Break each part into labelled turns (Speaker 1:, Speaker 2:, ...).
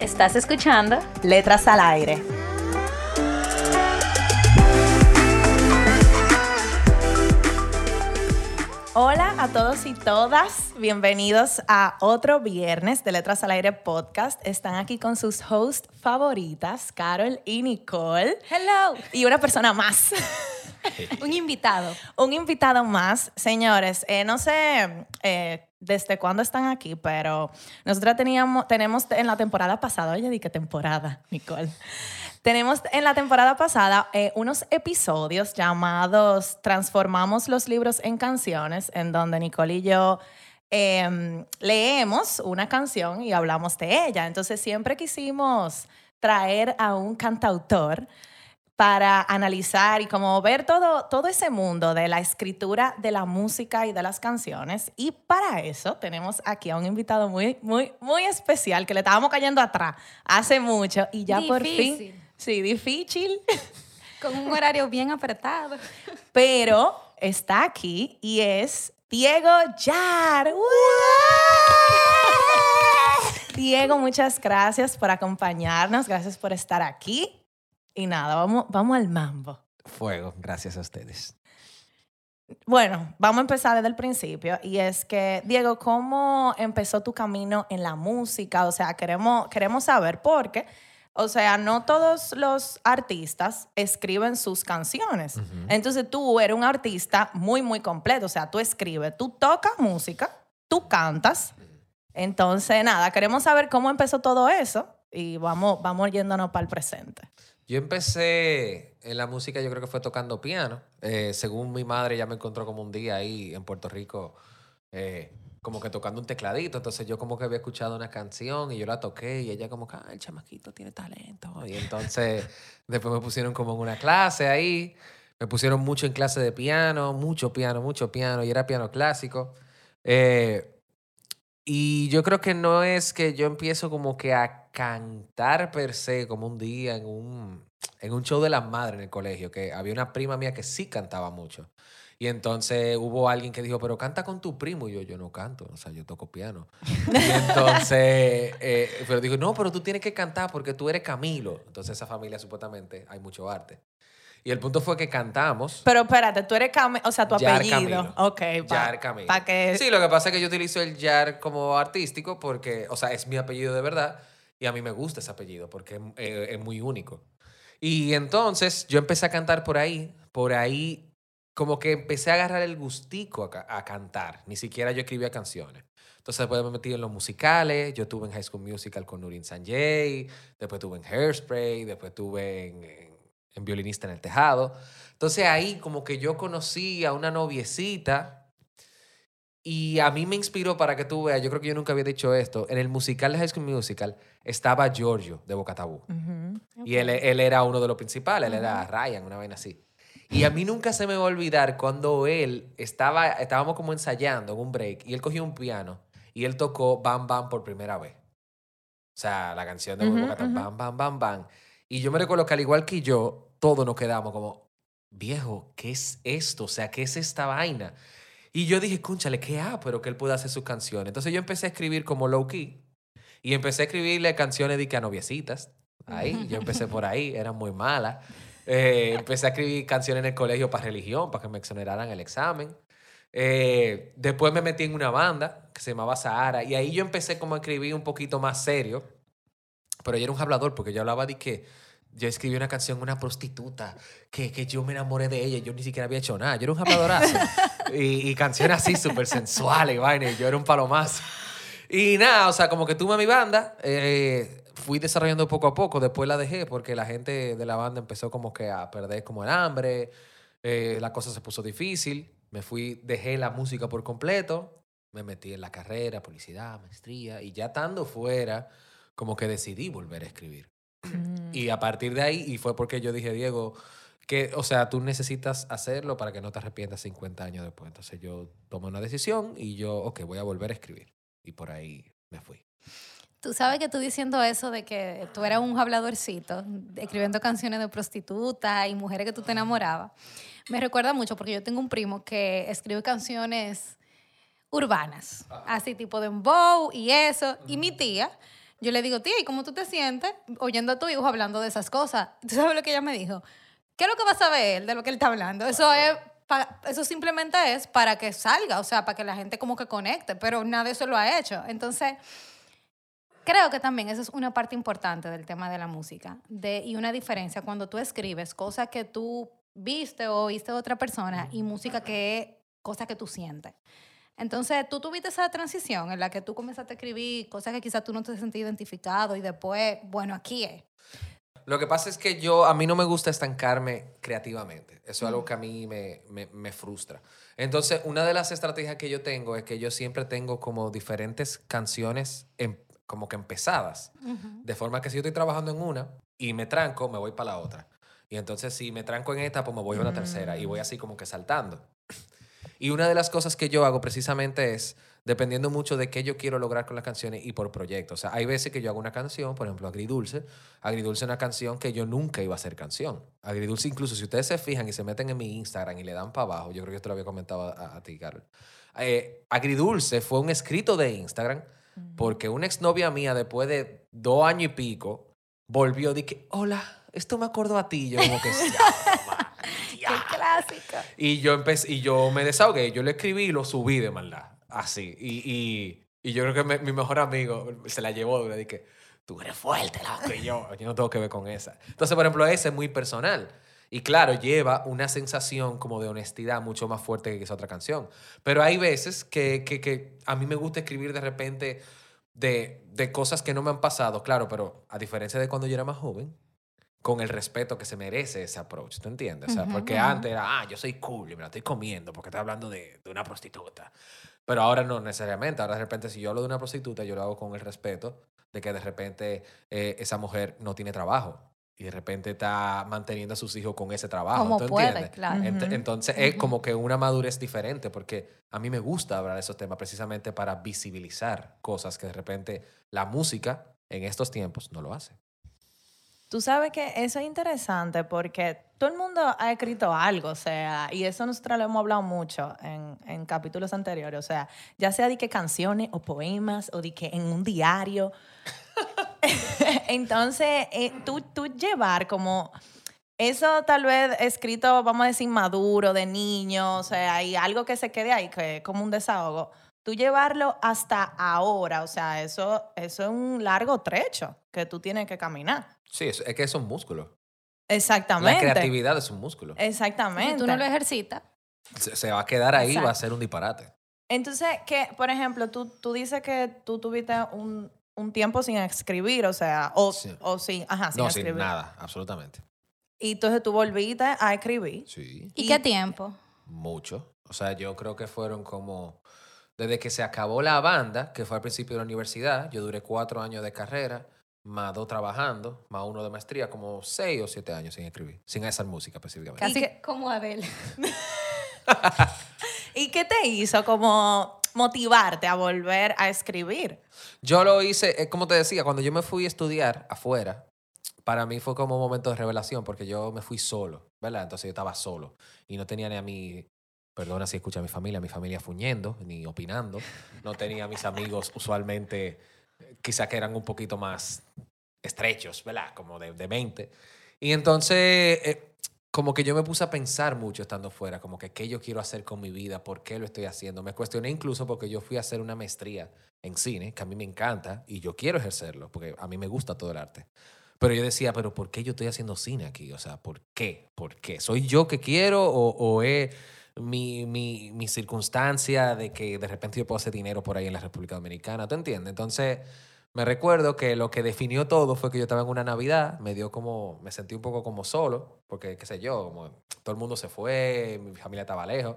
Speaker 1: ¿Estás escuchando?
Speaker 2: Letras al aire. Hola a todos y todas, bienvenidos a otro viernes de Letras al Aire podcast. Están aquí con sus hosts favoritas, Carol y Nicole.
Speaker 1: Hello.
Speaker 2: Y una persona más.
Speaker 1: Un invitado.
Speaker 2: Un invitado más. Señores, eh, no sé eh, desde cuándo están aquí, pero nosotros teníamos, tenemos en la temporada pasada, oye, di qué temporada, Nicole. Tenemos en la temporada pasada eh, unos episodios llamados Transformamos los libros en canciones, en donde Nicole y yo em, leemos una canción y hablamos de ella. Entonces siempre quisimos traer a un cantautor para analizar y como ver todo, todo ese mundo de la escritura de la música y de las canciones. Y para eso tenemos aquí a un invitado muy, muy, muy especial que le estábamos cayendo atrás hace mucho y ya por fin Sí, difícil.
Speaker 1: Con un horario bien apretado.
Speaker 2: Pero está aquí y es Diego Yar. Diego, muchas gracias por acompañarnos, gracias por estar aquí. Y nada, vamos, vamos al mambo.
Speaker 3: Fuego, gracias a ustedes.
Speaker 2: Bueno, vamos a empezar desde el principio y es que, Diego, ¿cómo empezó tu camino en la música? O sea, queremos, queremos saber por qué o sea, no todos los artistas escriben sus canciones. Entonces tú eres un artista muy, muy completo. O sea, tú escribes, tú tocas música, tú cantas. Entonces, nada, queremos saber cómo empezó todo eso y vamos, vamos yéndonos para el presente.
Speaker 3: Yo empecé en la música, yo creo que fue tocando piano. Eh, según mi madre, ya me encontró como un día ahí en Puerto Rico. Eh, como que tocando un tecladito. Entonces yo como que había escuchado una canción y yo la toqué y ella como que, ah, el chamaquito tiene talento. Y entonces después me pusieron como en una clase ahí. Me pusieron mucho en clase de piano, mucho piano, mucho piano, y era piano clásico. Eh, y yo creo que no es que yo empiezo como que a cantar per se, como un día en un, en un show de las madres en el colegio, que había una prima mía que sí cantaba mucho. Y entonces hubo alguien que dijo, pero canta con tu primo. Y yo, yo no canto, o sea, yo toco piano. y entonces, eh, pero dijo, no, pero tú tienes que cantar porque tú eres Camilo. Entonces esa familia supuestamente hay mucho arte. Y el punto fue que cantamos.
Speaker 2: Pero espérate, tú eres Camilo, o sea, tu
Speaker 3: Yar
Speaker 2: apellido.
Speaker 3: Camilo.
Speaker 2: Ok,
Speaker 3: Yar Camilo.
Speaker 2: Para que...
Speaker 3: Sí, lo que pasa es que yo utilizo el Yar como artístico porque, o sea, es mi apellido de verdad y a mí me gusta ese apellido porque es, eh, es muy único. Y entonces yo empecé a cantar por ahí, por ahí como que empecé a agarrar el gustico a, cantar. Ni siquiera yo escribía canciones. Entonces después me metí en los musicales. Yo tuve en High School Musical con Nurin Sanjay. Después tuve en Hairspray. Después tuve en, en, Violinista en el Tejado. Entonces ahí como que yo conocí a una noviecita. Y a mí me inspiró para que tú veas, yo creo que yo nunca había dicho esto, en el musical de High School Musical estaba Giorgio de Bocatabú. Y él, él, era uno de los principales, él era Ryan, una vaina así. Y a mí nunca se me va a olvidar cuando él estaba, estábamos como ensayando en un break y él cogió un piano y él tocó Bam Bam por primera vez. O sea, la canción de uh Bam Bam Bam Bam. Y yo me recuerdo que al igual que yo, todos nos quedamos como, viejo, ¿qué es esto? O sea, ¿qué es esta vaina? Y yo dije, cúnchale, ¿qué ha? Pero que él puede hacer sus canciones. Entonces yo empecé a escribir como low key y empecé a escribirle canciones de que a noviecitas. Ahí, yo empecé por ahí, eran muy malas. Eh, empecé a escribir canciones en el colegio para religión, para que me exoneraran el examen. Eh, después me metí en una banda que se llamaba Sahara y ahí yo empecé como a escribir un poquito más serio. Pero yo era un hablador porque yo hablaba de que yo escribí una canción, una prostituta, que, que yo me enamoré de ella, yo ni siquiera había hecho nada. Yo era un habladorazo. y, y canciones así súper sensuales, vaina, y yo era un palomazo. Y nada, o sea, como que tuve mi banda. Eh, fui desarrollando poco a poco, después la dejé porque la gente de la banda empezó como que a perder como el hambre, eh, la cosa se puso difícil, me fui, dejé la música por completo, me metí en la carrera, publicidad, maestría, y ya estando fuera, como que decidí volver a escribir.
Speaker 2: Mm.
Speaker 3: Y a partir de ahí, y fue porque yo dije, Diego, que, o sea, tú necesitas hacerlo para que no te arrepientas 50 años después. Entonces yo tomé una decisión y yo, ok, voy a volver a escribir. Y por ahí me fui.
Speaker 1: Tú sabes que tú diciendo eso de que tú eras un habladorcito, escribiendo canciones de prostitutas y mujeres que tú te enamorabas, me recuerda mucho porque yo tengo un primo que escribe canciones urbanas, así tipo de bow y eso. Y mi tía, yo le digo, tía, ¿y cómo tú te sientes oyendo a tu hijo hablando de esas cosas? ¿Tú sabes lo que ella me dijo? ¿Qué es lo que va a saber él de lo que él está hablando? Eso es... Eso simplemente es para que salga, o sea, para que la gente como que conecte, pero nada de eso lo ha hecho. Entonces, Creo que también eso es una parte importante del tema de la música de, y una diferencia cuando tú escribes cosas que tú viste o oíste de otra persona y música que es cosa que tú sientes. Entonces, tú tuviste esa transición en la que tú comenzaste a escribir cosas que quizás tú no te sentías identificado y después, bueno, aquí es.
Speaker 3: Lo que pasa es que yo, a mí no me gusta estancarme creativamente. Eso es algo que a mí me, me, me frustra. Entonces, una de las estrategias que yo tengo es que yo siempre tengo como diferentes canciones em- como que empezadas. De forma que si yo estoy trabajando en una y me tranco, me voy para la otra. Y entonces si me tranco en esta, pues me voy a una tercera y voy así como que saltando. Y una de las cosas que yo hago precisamente es, dependiendo mucho de qué yo quiero lograr con las canciones y por proyecto. O sea, hay veces que yo hago una canción, por ejemplo, Agridulce. Agridulce es una canción que yo nunca iba a hacer canción. Agridulce, incluso si ustedes se fijan y se meten en mi Instagram y le dan para abajo, yo creo que esto lo había comentado a, a ti, Carol. Eh, Agridulce fue un escrito de Instagram porque una exnovia mía, después de dos años y pico, volvió y dije, hola, esto me acordó a ti. Yo como que,
Speaker 1: ¡Qué clásica!
Speaker 3: y yo empecé, y yo me desahogué, yo le escribí y lo subí de maldad. Así. Y, y, y yo creo que me- mi mejor amigo se la llevó. Le dije, tú eres fuerte, loco. Y yo, yo no tengo que ver con esa. Entonces, por ejemplo, ese es muy personal. Y claro, lleva una sensación como de honestidad mucho más fuerte que esa otra canción. Pero hay veces que, que, que a mí me gusta escribir de repente de, de cosas que no me han pasado, claro, pero a diferencia de cuando yo era más joven, con el respeto que se merece ese approach, ¿tú entiendes? O sea, porque antes era, ah, yo soy cool y me la estoy comiendo porque estoy hablando de, de una prostituta. Pero ahora no necesariamente. Ahora de repente, si yo hablo de una prostituta, yo lo hago con el respeto de que de repente eh, esa mujer no tiene trabajo y de repente está manteniendo a sus hijos con ese trabajo.
Speaker 1: Como
Speaker 3: ¿tú
Speaker 1: puede,
Speaker 3: entiendes?
Speaker 1: claro.
Speaker 3: Ent-. Entonces es como que una madurez diferente porque a mí me gusta hablar de esos temas precisamente para visibilizar cosas que de repente la música en estos tiempos no lo hace.
Speaker 2: Tú sabes que eso es interesante porque todo el mundo ha escrito algo, o sea, y eso nosotros lo hemos hablado mucho en, en capítulos anteriores, o sea, ya sea de que canciones o poemas o de que en un diario. Entonces, eh, tú, tú llevar como eso tal vez escrito, vamos a decir, maduro, de niño, o sea, y algo que se quede ahí, que es como un desahogo, tú llevarlo hasta ahora, o sea, eso, eso es un largo trecho que tú tienes que caminar.
Speaker 3: Sí, es, es que es un músculo.
Speaker 2: Exactamente.
Speaker 3: La creatividad es un músculo.
Speaker 2: Exactamente.
Speaker 1: Si tú no lo ejercitas,
Speaker 3: Se, se va a quedar ahí va a ser un disparate.
Speaker 2: Entonces, que, por ejemplo, tú, tú dices que tú tuviste un, un tiempo sin escribir, o sea, o,
Speaker 3: Sí.
Speaker 2: o sin, ajá, sin
Speaker 3: no,
Speaker 2: escribir.
Speaker 3: sin nada, absolutamente.
Speaker 2: Y entonces tú volviste a escribir.
Speaker 3: Sí.
Speaker 1: ¿y,
Speaker 2: Y-
Speaker 1: qué tiempo?
Speaker 3: Mucho. O sea, yo creo que fueron como... Desde que se acabó la banda, que fue al principio de la universidad, yo duré cuatro años de carrera, más dos trabajando, más uno de maestría, como seis o siete años sin escribir, sin hacer música específicamente.
Speaker 1: Casi
Speaker 2: que-
Speaker 1: como Adele.
Speaker 2: ¿Y qué te hizo como motivarte a volver a escribir?
Speaker 3: Yo lo hice, eh, como te decía, cuando yo me fui a estudiar afuera, para mí fue como un momento de revelación porque yo me fui solo, ¿verdad? Entonces yo estaba solo y no tenía ni a mi, perdona si escucha a mi familia, mi familia fuñendo, ni opinando. No tenía mis amigos usualmente, eh, quizá que eran un poquito más estrechos, ¿verdad? Como de, de 20. Y entonces, eh, como que yo me puse a pensar mucho estando fuera, como que qué yo quiero hacer con mi vida, por qué lo estoy haciendo. Me cuestioné incluso porque yo fui a hacer una maestría en cine, que a mí me encanta y yo quiero ejercerlo, porque a mí me gusta todo el arte. Pero yo decía, pero ¿por qué yo estoy haciendo cine aquí? O sea, ¿por qué? ¿Por qué? ¿Soy yo que quiero o, o es mi, mi, mi circunstancia de que de repente yo puedo hacer dinero por ahí en la República Dominicana? ¿Tú entiendes? Entonces, me recuerdo que lo que definió todo fue que yo estaba en una Navidad, me dio como, me sentí un poco como solo, porque qué sé yo, como todo el mundo se fue, mi familia estaba lejos.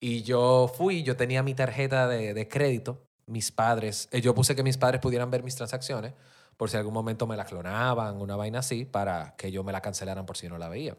Speaker 3: Y yo fui, yo tenía mi tarjeta de, de crédito, mis padres, eh, yo puse que mis padres pudieran ver mis transacciones por si algún momento me la clonaban, una vaina así, para que yo me la cancelaran por si no la veía.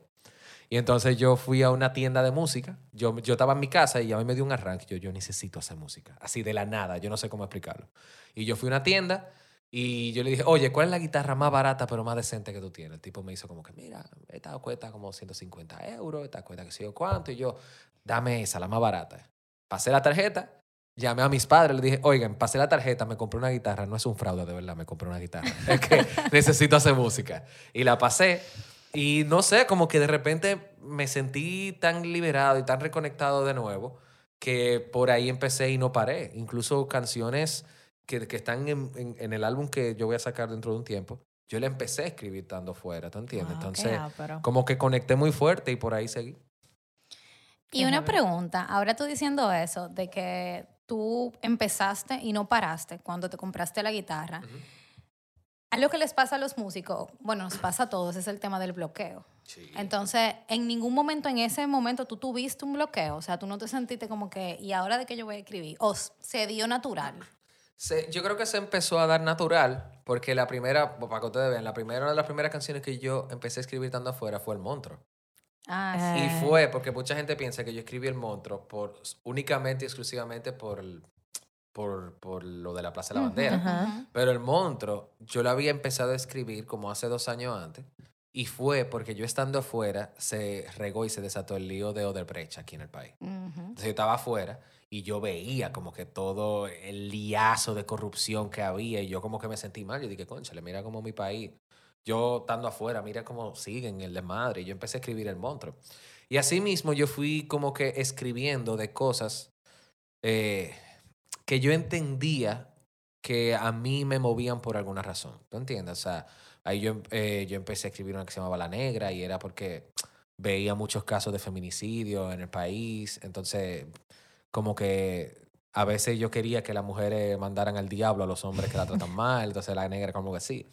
Speaker 3: Y entonces yo fui a una tienda de música, yo, yo estaba en mi casa y a mí me dio un arranque, yo, yo necesito hacer música, así de la nada, yo no sé cómo explicarlo. Y yo fui a una tienda y yo le dije, oye, ¿cuál es la guitarra más barata pero más decente que tú tienes? El tipo me hizo como que, mira, esta cuesta como 150 euros, esta cuesta que sé yo cuánto, y yo, dame esa, la más barata. Pasé la tarjeta, llamé a mis padres, les dije, oigan, pasé la tarjeta, me compré una guitarra, no es un fraude de verdad, me compré una guitarra, es que necesito hacer música. Y la pasé y no sé, como que de repente me sentí tan liberado y tan reconectado de nuevo que por ahí empecé y no paré. Incluso canciones que, que están en, en- en el álbum que yo voy a sacar dentro de un tiempo, yo le empecé a escribir estando fuera, ¿tú entiendes?
Speaker 2: Ah,
Speaker 3: Entonces,
Speaker 2: ah, pero-
Speaker 3: como que conecté muy fuerte y por ahí seguí.
Speaker 1: Y una pregunta, ahora tú diciendo eso, de que tú empezaste y no paraste cuando te compraste la guitarra. Algo que les pasa a los músicos, bueno, nos pasa a todos, es el tema del bloqueo. Entonces, en ningún momento, en ese momento, tú tuviste un bloqueo. O sea, tú no te sentiste como que, ¿y ahora de qué yo voy a escribir? O se dio natural.
Speaker 3: Se- yo creo que se empezó a dar natural, porque la primera, para que ustedes vean, la primera una de las primeras canciones que yo empecé a escribir estando afuera fue El Monstruo.
Speaker 1: Ah, sí.
Speaker 3: Y
Speaker 2: Eh.
Speaker 3: fue porque mucha gente piensa que yo escribí El Monstruo por, únicamente y exclusivamente por, el- por, por lo de la Plaza de la Bandera.
Speaker 2: Ajá.
Speaker 3: Pero El Monstruo, yo lo había empezado a escribir como hace dos años antes. Y fue porque yo estando afuera se regó y se desató el lío de Odebrecht aquí en el país.
Speaker 1: Ujú.
Speaker 3: Entonces yo estaba afuera y yo veía como que todo el liazo de corrupción que había y yo como que me sentí mal. Yo dije, conchale, mira como mi país, yo estando afuera, mira cómo siguen el desmadre. Y yo empecé a escribir el monstruo. Y así mismo yo fui como que escribiendo de cosas eh, que yo entendía que a mí me movían por alguna razón. ¿Tú entiendes? O sea, ahí yo, em- eh, yo empecé a escribir una que se llamaba La Negra y era porque veía muchos casos de feminicidio en el país. Entonces, como que a veces yo quería que las mujeres mandaran al diablo a los hombres que la tratan mal. Entonces, La Negra como que sí.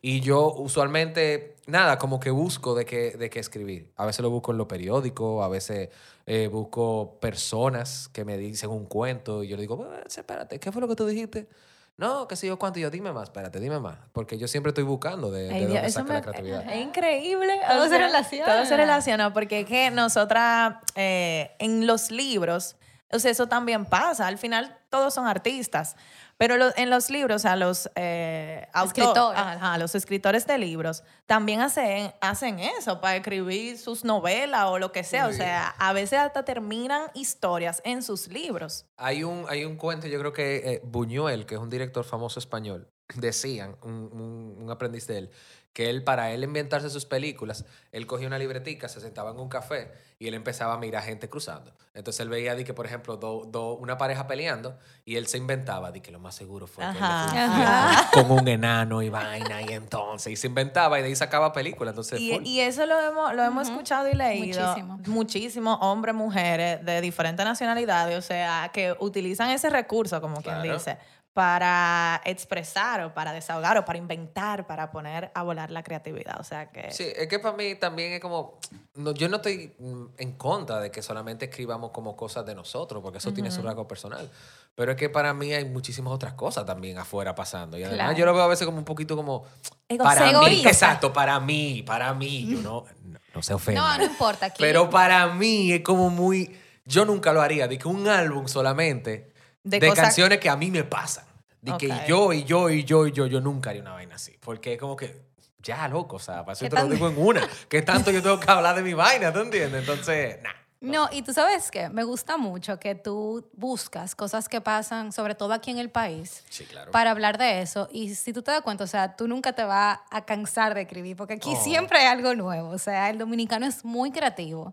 Speaker 3: Y yo usualmente, nada, como que busco de qué, de qué escribir. A veces lo busco en los periódicos, a veces eh, busco personas que me dicen un cuento y yo le digo, "Eh, espérate, ¿qué fue lo que tú dijiste? No, qué sé yo cuánto. Y yo, dime más, espérate, dime más. Porque yo siempre estoy buscando de, de
Speaker 2: Ay,
Speaker 3: dónde
Speaker 2: Dios,
Speaker 3: saca
Speaker 2: me-
Speaker 3: la creatividad.
Speaker 2: Es increíble.
Speaker 1: Todo
Speaker 2: o
Speaker 1: se relaciona.
Speaker 2: Todo se relaciona porque es que nosotras eh, en los libros, o sea, eso también pasa. Al final todos son artistas. Pero lo- en los libros, o sea, los eh, autor-
Speaker 1: Escritores.
Speaker 2: ajá, los escritores de libros también hacen, hacen eso para escribir sus novelas o lo que sea. O
Speaker 3: Sí.
Speaker 2: sea, a veces hasta terminan historias en sus libros.
Speaker 3: Hay un, hay un cuento, yo creo que eh, Buñuel, que es un director famoso español, decían, un, un- un aprendiz de él, que él, para él inventarse sus películas, él cogía una libretica, se sentaba en un café y él empezaba a mirar gente cruzando. Entonces él veía, di que, por ejemplo, do- do- una pareja peleando y él se inventaba, di que lo más seguro fue que él le con un enano y vaina y entonces, y se inventaba y de ahí sacaba películas. Entonces,
Speaker 2: Y, eso lo hemos, lo hemos escuchado y leído.
Speaker 1: Muchísimo.
Speaker 2: Muchísimo, hombres, mujeres de diferentes nacionalidades, o sea, que utilizan ese recurso, como quien dice, para expresar o para desahogar o para inventar, para poner a volar la creatividad. O sea que...
Speaker 3: Sí, es que para mí también es como, no, yo no estoy en contra de que solamente escribamos como cosas de nosotros, porque eso tiene su rasgo personal. Pero es que para mí hay muchísimas otras cosas también afuera pasando. Y además
Speaker 1: Claro.
Speaker 3: yo lo veo a veces como un poquito como,
Speaker 2: Ego-
Speaker 3: para mí, exacto, para mí, para mí. Yo no, no, no se ofenda.
Speaker 1: No, no importa. Aquí,
Speaker 3: Pero para mí es como muy, yo nunca lo haría, de que un álbum solamente
Speaker 2: De
Speaker 3: de,
Speaker 2: cosas-
Speaker 3: canciones que a mí me pasan. De que yo y yo y yo y yo, yo nunca haría una vaina así. Porque es como que, ya, loco, o sea, para eso
Speaker 1: ¿Qué
Speaker 3: te lo digo en una. ¿Qué tanto yo tengo que hablar de mi vaina, tú entiendes? Entonces, nah.
Speaker 1: No, y tú sabes que me gusta mucho que tú buscas cosas que pasan, sobre todo aquí en el país,
Speaker 3: Sí, claro.
Speaker 1: para hablar de eso. Y si tú te das cuenta, o sea, tú nunca te vas a cansar de escribir, porque aquí
Speaker 3: Oh.
Speaker 1: siempre hay algo nuevo. O sea, el dominicano es muy creativo.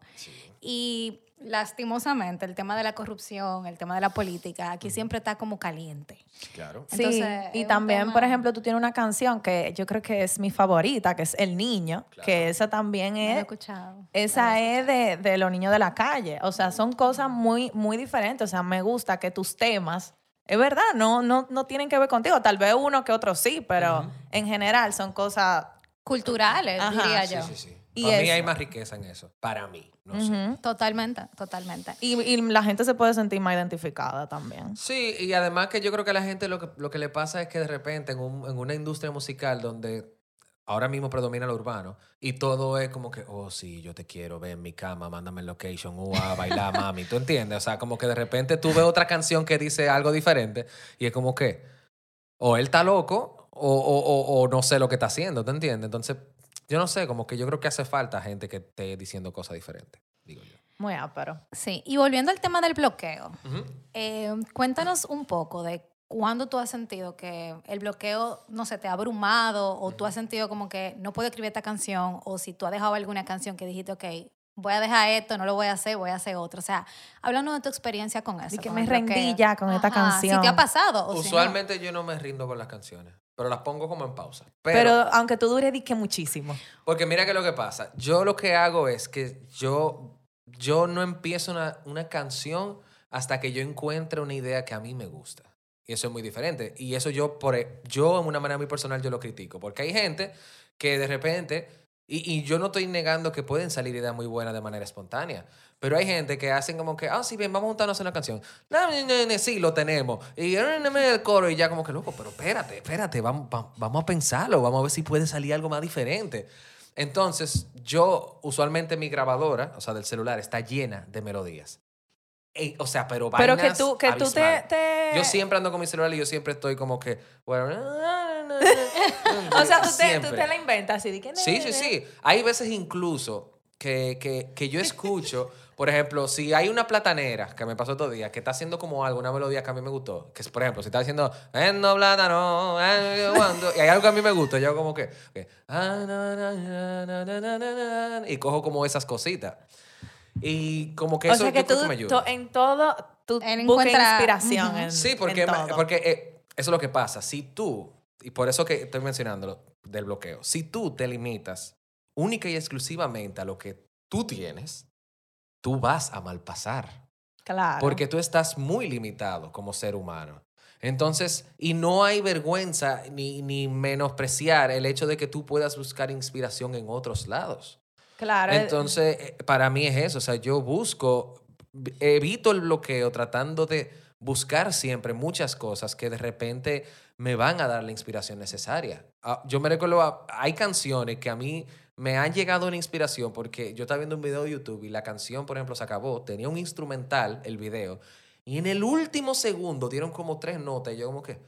Speaker 1: Y lastimosamente, el tema de la corrupción, el tema de la política, aquí siempre está como caliente.
Speaker 3: Claro.
Speaker 2: Sí,
Speaker 1: Entonces, es
Speaker 2: y también,
Speaker 1: tema-
Speaker 2: por ejemplo, tú tienes una canción que yo creo que es mi favorita, que es El Niño,
Speaker 3: Claro.
Speaker 2: que esa también
Speaker 1: No lo he
Speaker 2: es
Speaker 1: escuchado.
Speaker 2: Esa es de, de los niños de la calle. O sea, son cosas muy, muy diferentes. O sea, me gusta que tus temas, es verdad, no, no, no tienen que ver contigo. Tal vez uno que otro sí, pero en general son cosas.
Speaker 1: Culturales,
Speaker 2: Ajá,
Speaker 1: diría
Speaker 3: Sí,
Speaker 1: yo.
Speaker 3: sí, sí.
Speaker 2: Y
Speaker 3: para mí hay más riqueza en eso. Para mí, no sé.
Speaker 2: Ujú.
Speaker 1: Totalmente, totalmente.
Speaker 2: y, y la gente se puede sentir más identificada también.
Speaker 3: Sí, y además que yo creo que a la gente lo que, lo que le pasa es que de repente en, un- en una industria musical donde ahora mismo predomina lo urbano y todo es como que, oh sí, yo te quiero, ve en mi cama, mándame el location, ua, bailar, mami, ¿tú entiendes? O sea, como que de repente tú ves otra canción que dice algo diferente y es como que, o él está loco o, o- o- o no sé lo que está haciendo, ¿tú entiendes? Entonces, yo no sé, como que yo creo que hace falta gente que esté diciendo cosas diferentes, digo yo.
Speaker 2: Muy ápero.
Speaker 1: Sí, y volviendo al tema del bloqueo, eh, cuéntanos un poco de cuándo tú has sentido que el bloqueo, no sé, te ha abrumado o tú has sentido como que no puedo escribir esta canción o si tú has dejado alguna canción que dijiste, ok, voy a dejar esto, no lo voy a hacer, voy a hacer otro. O sea, háblanos de tu experiencia con eso.
Speaker 2: Y que me rendí
Speaker 1: bloqueo.
Speaker 2: ya con esta
Speaker 1: Ajá, Si
Speaker 2: canción.
Speaker 1: te ha pasado. o si no.
Speaker 3: Usualmente yo no me rindo con las canciones, pero las pongo como en pausa.
Speaker 2: Pero, aunque tú dure, di que muchísimo.
Speaker 3: Porque mira que lo que pasa. Yo lo que hago es que yo, yo no empiezo una, una canción hasta que yo encuentre una idea que a mí me gusta. Y eso es muy diferente. Y eso yo, por, e- yo en una manera muy personal, yo lo critico. Porque hay gente que de repente, y, y yo no estoy negando que pueden salir ideas muy buenas de manera espontánea. Pero hay gente que hacen como que, ah, sí, bien, vamos a juntarnos en una canción. Sí, lo tenemos. Y el coro y ya como que, loco, pero espérate, espérate, vamos, va- vamos a pensarlo, vamos a ver si puede salir algo más diferente. Entonces, yo, usualmente mi grabadora, o sea, del celular, está llena de melodías. Ey, o sea, pero
Speaker 2: Pero que tú, que tú te,
Speaker 3: Yo siempre ando con mi celular y yo siempre estoy como que... bueno,
Speaker 2: O sea, tú te, tú te la inventas y di que...
Speaker 3: Sí, sí, sí. Hay veces incluso que, que, que yo escucho, por ejemplo, si hay una platanera que me pasó otro día, que está haciendo como algo, una melodía que a mí me gustó, que es, por ejemplo, si está haciendo, no plátano, eh, y hay algo que a mí me gusta, yo como que, que ah, y cojo como esas cositas. Y como que
Speaker 2: o
Speaker 3: eso
Speaker 2: sea que
Speaker 3: yo
Speaker 2: tú, creo
Speaker 3: que me ayuda.
Speaker 2: en todo, tú buscas inspiración.
Speaker 1: Uh -huh.
Speaker 2: en,
Speaker 3: sí, porque,
Speaker 2: en todo.
Speaker 3: porque eh, eso es lo que pasa. Si tú, y por eso que estoy mencionándolo del bloqueo, si tú te limitas única y exclusivamente a lo que tú tienes, tú vas a malpasar.
Speaker 2: Claro.
Speaker 3: Porque tú estás muy limitado como ser humano. Entonces, y no hay vergüenza ni, ni menospreciar el hecho de que tú puedas buscar inspiración en otros lados.
Speaker 2: Claro. eh,
Speaker 3: Entonces, eh, para mí es eso. O sea, yo busco, evito el bloqueo tratando de buscar siempre muchas cosas que de repente me van a dar la inspiración necesaria. Ah, Yo me recuerdo, ah, hay canciones que a mí me han llegado una inspiración porque yo estaba viendo un video de YouTube y la canción, por ejemplo, se acabó, tenía un instrumental, el video, y en el último segundo dieron como tres notas y yo como que,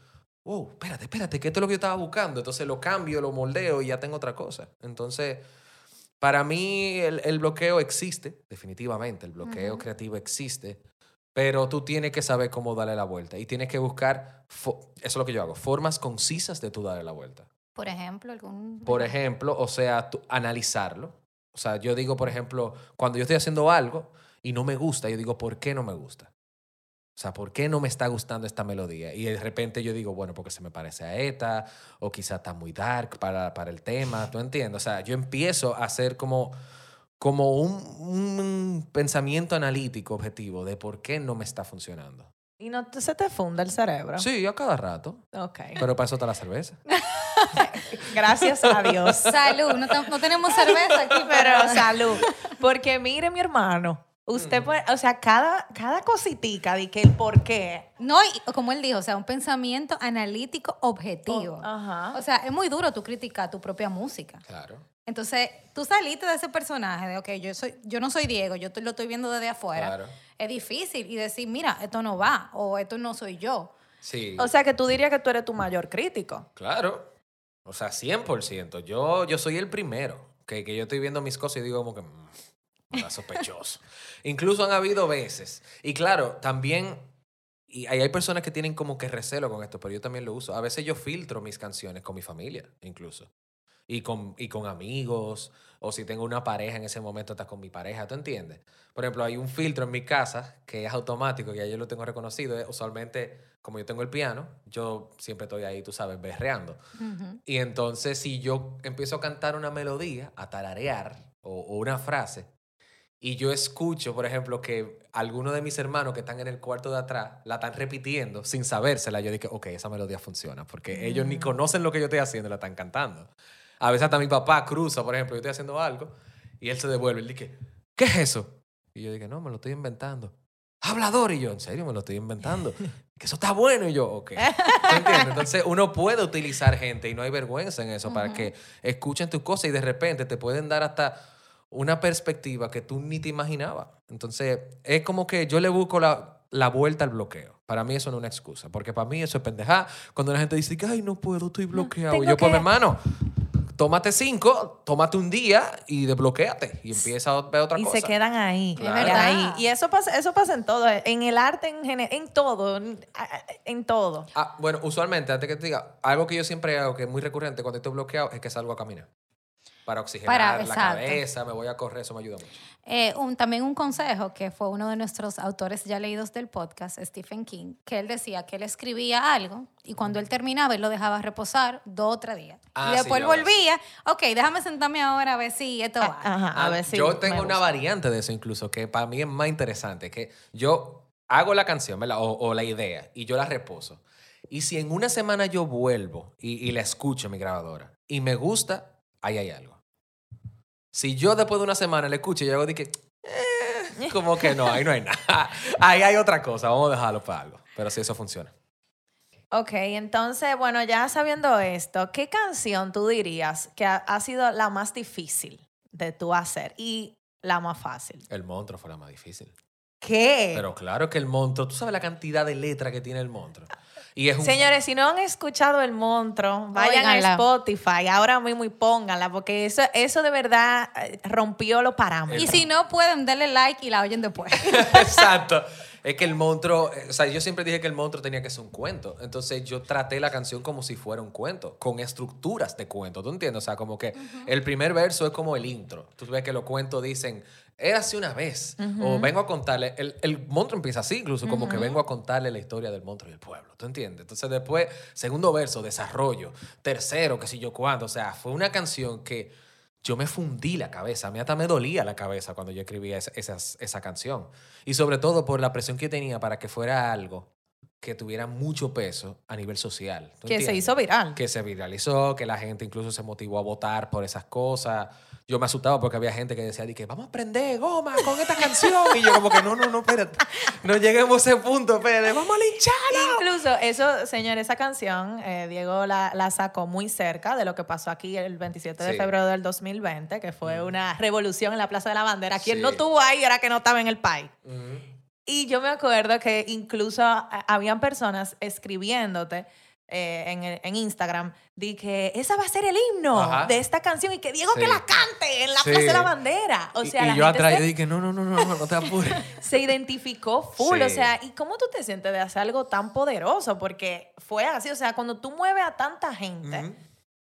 Speaker 3: wow, espérate, espérate, que esto es lo que yo estaba buscando. Entonces lo cambio, lo moldeo y ya tengo otra cosa. Entonces... Para mí el, el bloqueo existe, definitivamente, el bloqueo creativo existe, pero tú tienes que saber cómo darle la vuelta y tienes que buscar, eso es lo que yo hago, formas concisas de tú darle la vuelta.
Speaker 1: Por ejemplo, algún...
Speaker 3: Por ejemplo, o sea, tú- analizarlo. O sea, yo digo, por ejemplo, cuando yo estoy haciendo algo y no me gusta, yo digo, ¿por qué no me gusta? O sea, ¿por qué no me está gustando esta melodía? Y de repente yo digo, bueno, porque se me parece a esta, o quizá está muy dark para, para el tema, ¿tú entiendes? O sea, yo empiezo a hacer como, como un, un pensamiento analítico objetivo de por qué no me está funcionando.
Speaker 2: Y no te- se te funda el cerebro.
Speaker 3: Sí, yo a cada rato,
Speaker 2: Ok.
Speaker 3: pero para eso está la cerveza.
Speaker 2: Gracias a Dios.
Speaker 1: Salud, no, te- no tenemos cerveza aquí,
Speaker 2: Pero
Speaker 1: pero...
Speaker 2: salud. Porque mire, mi hermano, usted puede, o sea, cada, cada cositica de que el por qué.
Speaker 1: No, y como él dijo, o sea, un pensamiento analítico objetivo.
Speaker 2: Oh, ajá.
Speaker 1: O sea, es muy duro tú criticar tu propia música.
Speaker 3: Claro.
Speaker 1: Entonces, tú saliste de ese personaje de, ok, yo, soy, yo no soy Diego, yo lo estoy viendo desde afuera.
Speaker 3: Claro.
Speaker 1: Es difícil y decir, mira, esto no va o esto no soy yo.
Speaker 3: Sí.
Speaker 2: O sea, que tú dirías que tú eres tu mayor crítico.
Speaker 3: Claro. O sea, 100%. Yo, yo soy el primero. Que, que yo estoy viendo mis cosas y digo como que... "Mm, está sospechoso. Incluso han habido veces. Y claro, también... Y hay, hay personas que tienen como que recelo con esto, pero yo también lo uso. A veces yo filtro mis canciones con mi familia, incluso. Y con, y con amigos. O si tengo una pareja en ese momento, está con mi pareja. ¿Tú entiendes? Por ejemplo, hay un filtro en mi casa que es automático, que ya yo lo tengo reconocido. Usualmente, como yo tengo el piano, yo siempre estoy ahí, tú sabes, berreando.
Speaker 1: Ujú.
Speaker 3: Y entonces, si yo empiezo a cantar una melodía, a tararear o, o una frase, y yo escucho, por ejemplo, que algunos de mis hermanos que están en el cuarto de atrás la están repitiendo sin sabérsela, yo dije, ok, esa melodía funciona, porque ellos ni conocen lo que yo estoy haciendo, la están cantando. A veces hasta mi papá cruza, por ejemplo, yo estoy haciendo algo Y él se devuelve. Él dice, ¿qué es eso? Y yo dije, no, me lo estoy inventando. Hablador. Y yo, ¿en serio? Me lo estoy inventando. Que eso está bueno. Y yo, ok. Entonces, uno puede utilizar gente y no hay vergüenza en eso para que escuchen tus cosas y de repente te pueden dar hasta una perspectiva que tú ni te imaginabas. Entonces, es como que yo le busco la, la vuelta al bloqueo. Para mí eso no es una excusa, porque para mí eso es pendejada. Cuando la gente dice ay, no puedo, estoy bloqueado. Y yo, pues,
Speaker 2: que-
Speaker 3: hermano, tómate cinco, tómate un día y desbloquéate y empieza a ver otra
Speaker 2: y
Speaker 3: cosa.
Speaker 2: se quedan ahí.
Speaker 3: Claro.
Speaker 2: y
Speaker 1: Es verdad.
Speaker 2: ahí. Y eso pasa, eso pasa en todo, en el arte en general, en todo, en, en todo.
Speaker 3: Ah, bueno, usualmente, antes que te diga, algo que yo siempre hago, que es muy recurrente cuando estoy bloqueado, es que salgo a caminar. Para oxigenar
Speaker 1: Para-
Speaker 3: la
Speaker 1: exacto.
Speaker 3: cabeza, me voy a correr, eso me ayuda mucho.
Speaker 1: Eh, un- también un consejo que fue uno de nuestros autores ya leídos del podcast, Stephen King, que él decía que él escribía algo y cuando él terminaba él lo dejaba reposar dos o tres días.
Speaker 3: Ah,
Speaker 1: y después volvía, ok, déjame sentarme ahora a ver si esto va.
Speaker 2: Ajá, a
Speaker 3: Ah,
Speaker 2: ver si
Speaker 3: yo tengo una variante de eso incluso, que para mí es más interesante, que yo hago la canción, ¿verdad? O, o la idea, y yo la reposo. Y si en una semana yo vuelvo y, y la escucho en mi grabadora y me gusta, ahí hay algo. Si yo después de una semana la escucho y yo hago de que, eh, como que no, ahí no hay nada. Ahí hay otra cosa, vamos a dejarlo para algo. Pero si eso funciona.
Speaker 2: Ok, entonces, bueno, ya sabiendo esto, ¿qué canción tú dirías que ha, ha sido la más difícil de tú hacer y la más fácil?
Speaker 3: El monstruo fue la más difícil.
Speaker 2: ¿Qué?
Speaker 3: Pero claro que el monstruo, tú sabes la cantidad de letra que tiene el monstruo. Y es un,
Speaker 2: Señores, si no han escuchado El Monstruo, vayan a Spotify ahora mismo y pónganla, porque eso, eso de verdad eh, rompió los parámetros.
Speaker 1: Y si no pueden, darle like y la oyen después.
Speaker 3: Exacto. Es que el monstruo, eh, o sea, yo siempre dije que el monstruo tenía que ser un cuento. Entonces yo traté la canción como si fuera un cuento, con estructuras de cuento. ¿Tú entiendes? O sea, como que el primer verso es como el intro. Tú ves que los cuentos dicen, érase una vez. O vengo a contarle. El, el monstruo empieza así, incluso, como que vengo a contarle la historia del monstruo y el pueblo. ¿Tú entiendes? Entonces después, segundo verso, desarrollo. Tercero, qué sé yo cuándo. O sea, fue una canción que yo me fundí la cabeza, a mí hasta me dolía la cabeza cuando yo escribía esa, esas- esa canción. Y sobre todo por la presión que tenía para que fuera algo que tuviera mucho peso a nivel social. ¿tú
Speaker 2: que se hizo viral.
Speaker 3: Que se viralizó, que la gente incluso se motivó a votar por esas cosas. Yo me asustaba porque había gente que decía, que vamos a prender goma con esta canción. Y yo como que no, no, no, espérate. No lleguemos a ese punto, espérate, vamos a lincharlo.
Speaker 2: Incluso eso, señor, esa canción, eh, Diego la, la sacó muy cerca de lo que pasó aquí el 27 de
Speaker 3: Sí.
Speaker 2: febrero del 2020, que fue una revolución en la Plaza de la Bandera. Quien
Speaker 3: Sí.
Speaker 2: no estuvo ahí era que no estaba en el país. Y yo me acuerdo que incluso a- habían personas escribiéndote eh, en, en Instagram, di que esa va a ser el himno
Speaker 3: Ajá.
Speaker 2: de esta canción y que Diego
Speaker 3: Sí.
Speaker 2: que la cante en la
Speaker 3: Sí.
Speaker 2: Plaza de la Bandera. O sea,
Speaker 3: y,
Speaker 2: la
Speaker 3: yo
Speaker 2: gente
Speaker 3: atrás
Speaker 2: se-
Speaker 3: yo dije, no, no, no, no, no te apures.
Speaker 2: se identificó full.
Speaker 3: Sí.
Speaker 2: O sea, ¿y cómo tú te sientes de hacer algo tan poderoso? Porque fue así. O sea, cuando tú mueves a tanta gente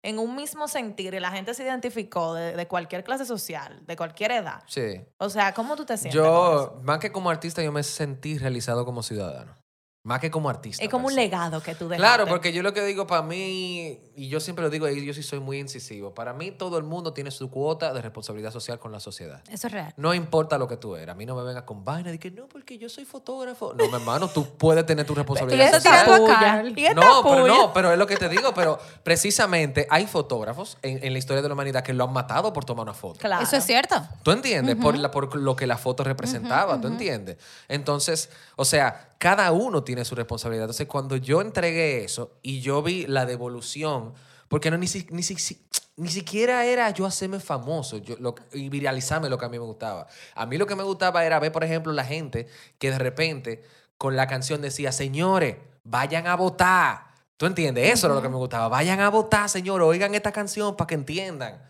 Speaker 2: en un mismo sentir y la gente se identificó de, de cualquier clase social, de cualquier edad.
Speaker 3: Sí.
Speaker 2: O sea, ¿cómo tú te sientes?
Speaker 3: Yo, más que como artista, yo me sentí realizado como ciudadano. Más que como artista.
Speaker 2: Es como un
Speaker 3: se.
Speaker 2: legado que tú dejaste.
Speaker 3: Claro, porque yo lo que digo para mí, y yo siempre lo digo, y yo sí soy muy incisivo, para mí todo el mundo tiene su cuota de responsabilidad social con la sociedad.
Speaker 1: Eso es real.
Speaker 3: No importa lo que tú eres. A mí no me vengas con vaina de que no, porque yo soy fotógrafo. No, mi hermano, tú puedes tener tu
Speaker 2: Y
Speaker 3: responsabilidad
Speaker 1: tirando
Speaker 3: social.
Speaker 1: a
Speaker 2: puya.
Speaker 1: Carl.
Speaker 2: Y
Speaker 3: No, pero no, pero es lo que te digo, pero precisamente hay fotógrafos en, en la historia de la humanidad que lo han matado por tomar una foto.
Speaker 2: Claro.
Speaker 1: Eso es cierto.
Speaker 3: ¿Tú entiendes? por, la, por lo que la foto representaba, ¿tú entiendes? Entonces, o sea, cada uno tiene su responsabilidad. Entonces, cuando yo entregué eso y yo vi la devolución, porque no ni, si- ni, si- ni siquiera era yo hacerme famoso yo, lo- y viralizarme lo que a mí me gustaba. A mí lo que me gustaba era ver, por ejemplo, la gente que de repente con la canción decía, señores, vayan a votar. ¿Tú entiendes? Eso era lo que me gustaba. Vayan a votar, señores, oigan esta canción para que entiendan.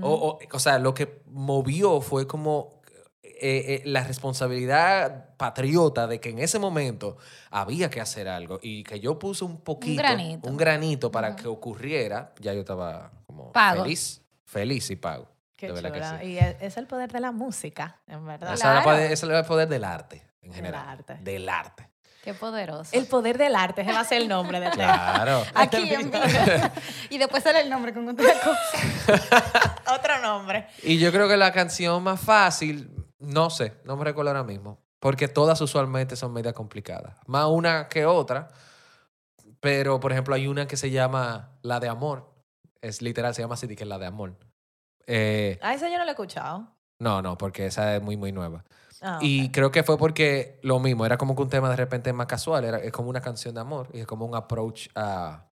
Speaker 3: o, o, o sea, lo que movió fue como eh, eh, la responsabilidad patriota de que en ese momento había que hacer algo y que yo puse un poquito,
Speaker 1: granito.
Speaker 3: un granito para que ocurriera, ya yo estaba como
Speaker 1: Pago.
Speaker 3: feliz, feliz y pago.
Speaker 2: Qué
Speaker 3: de verdad
Speaker 2: chula.
Speaker 3: que sí.
Speaker 2: Y es, es el poder de la música, en verdad.
Speaker 3: Ese es el
Speaker 1: Claro.
Speaker 3: es el poder del arte, en
Speaker 2: Del
Speaker 3: general.
Speaker 2: arte.
Speaker 3: Del arte.
Speaker 1: Qué poderoso.
Speaker 2: El poder del arte, ese va a ser el nombre de
Speaker 3: Claro.
Speaker 1: Aquí en vivo. y después sale el nombre con otra cosa.
Speaker 2: Otro nombre.
Speaker 3: Y yo creo que la canción más fácil, no sé, no me recuerdo ahora mismo, porque todas usualmente son medias complicadas. Más una que otra, pero por ejemplo hay una que se llama La de Amor. Es literal, se llama así, que es La de Amor. Eh,
Speaker 2: A ese yo no lo he escuchado.
Speaker 3: No, no, porque esa es muy, muy nueva.
Speaker 2: Ah,
Speaker 3: Y creo que fue porque lo mismo, era como que un tema de repente más casual, era, es como una canción de amor y es como un approach a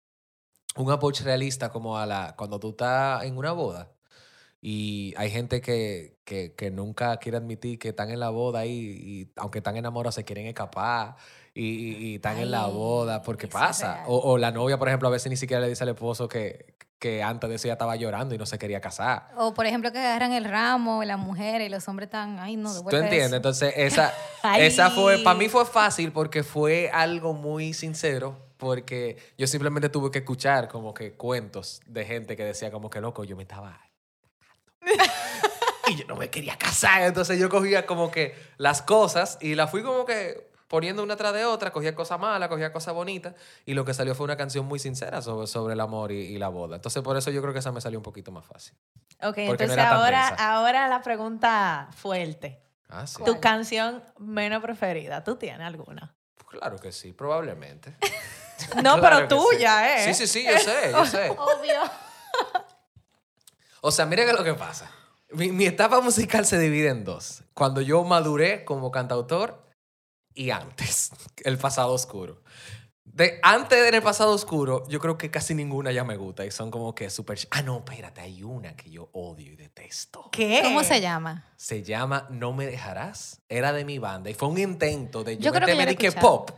Speaker 3: un approach realista como a la cuando tú estás en una boda y hay gente que, que, que nunca quiere admitir que están en la boda y, y aunque están enamorados se quieren escapar y, y- y están en la boda porque pasa. O, o la novia, por ejemplo, a veces ni siquiera le dice al esposo que, que antes de eso ya estaba llorando y no se quería casar.
Speaker 1: O por ejemplo que agarran el ramo, las mujeres y los hombres están, ay no,
Speaker 3: ¿Tú entiendes?
Speaker 1: eso".
Speaker 3: Entonces, esa, esa fue, para mí fue fácil porque fue algo muy sincero, porque yo simplemente tuve que escuchar como que cuentos de gente que decía como que loco, yo me estaba... y yo no me quería casar, entonces yo cogía como que las cosas y las fui como que poniendo una tras de otra, cogía cosas malas, cogía cosas bonitas, y lo que salió fue una canción muy sincera sobre, sobre el amor y, y la boda. Entonces, por eso yo creo que esa me salió un poquito más fácil.
Speaker 2: Ok, entonces ahora, ahora la pregunta fuerte.
Speaker 3: Ah, sí.
Speaker 2: Tu canción menos preferida, ¿tú tienes alguna?
Speaker 3: Claro que sí, probablemente.
Speaker 2: No,
Speaker 3: Claro
Speaker 2: pero
Speaker 3: que sí.
Speaker 2: tuya, ¿eh?
Speaker 3: Sí, sí, sí, yo sé, yo sé.
Speaker 1: Obvio.
Speaker 3: O sea, mira que lo que pasa. Mi, mi etapa musical se divide en dos. Cuando yo maduré como cantautor y antes, el pasado oscuro. De, antes del pasado oscuro, yo creo que casi ninguna ya me gusta y son como que súper... Ah, no, espérate, hay una que yo odio y detesto.
Speaker 2: ¿Qué?
Speaker 1: ¿Cómo se llama?
Speaker 3: Se llama No me dejarás. Era de mi banda y fue un intento de yo,
Speaker 1: Yo creo que
Speaker 3: que pop.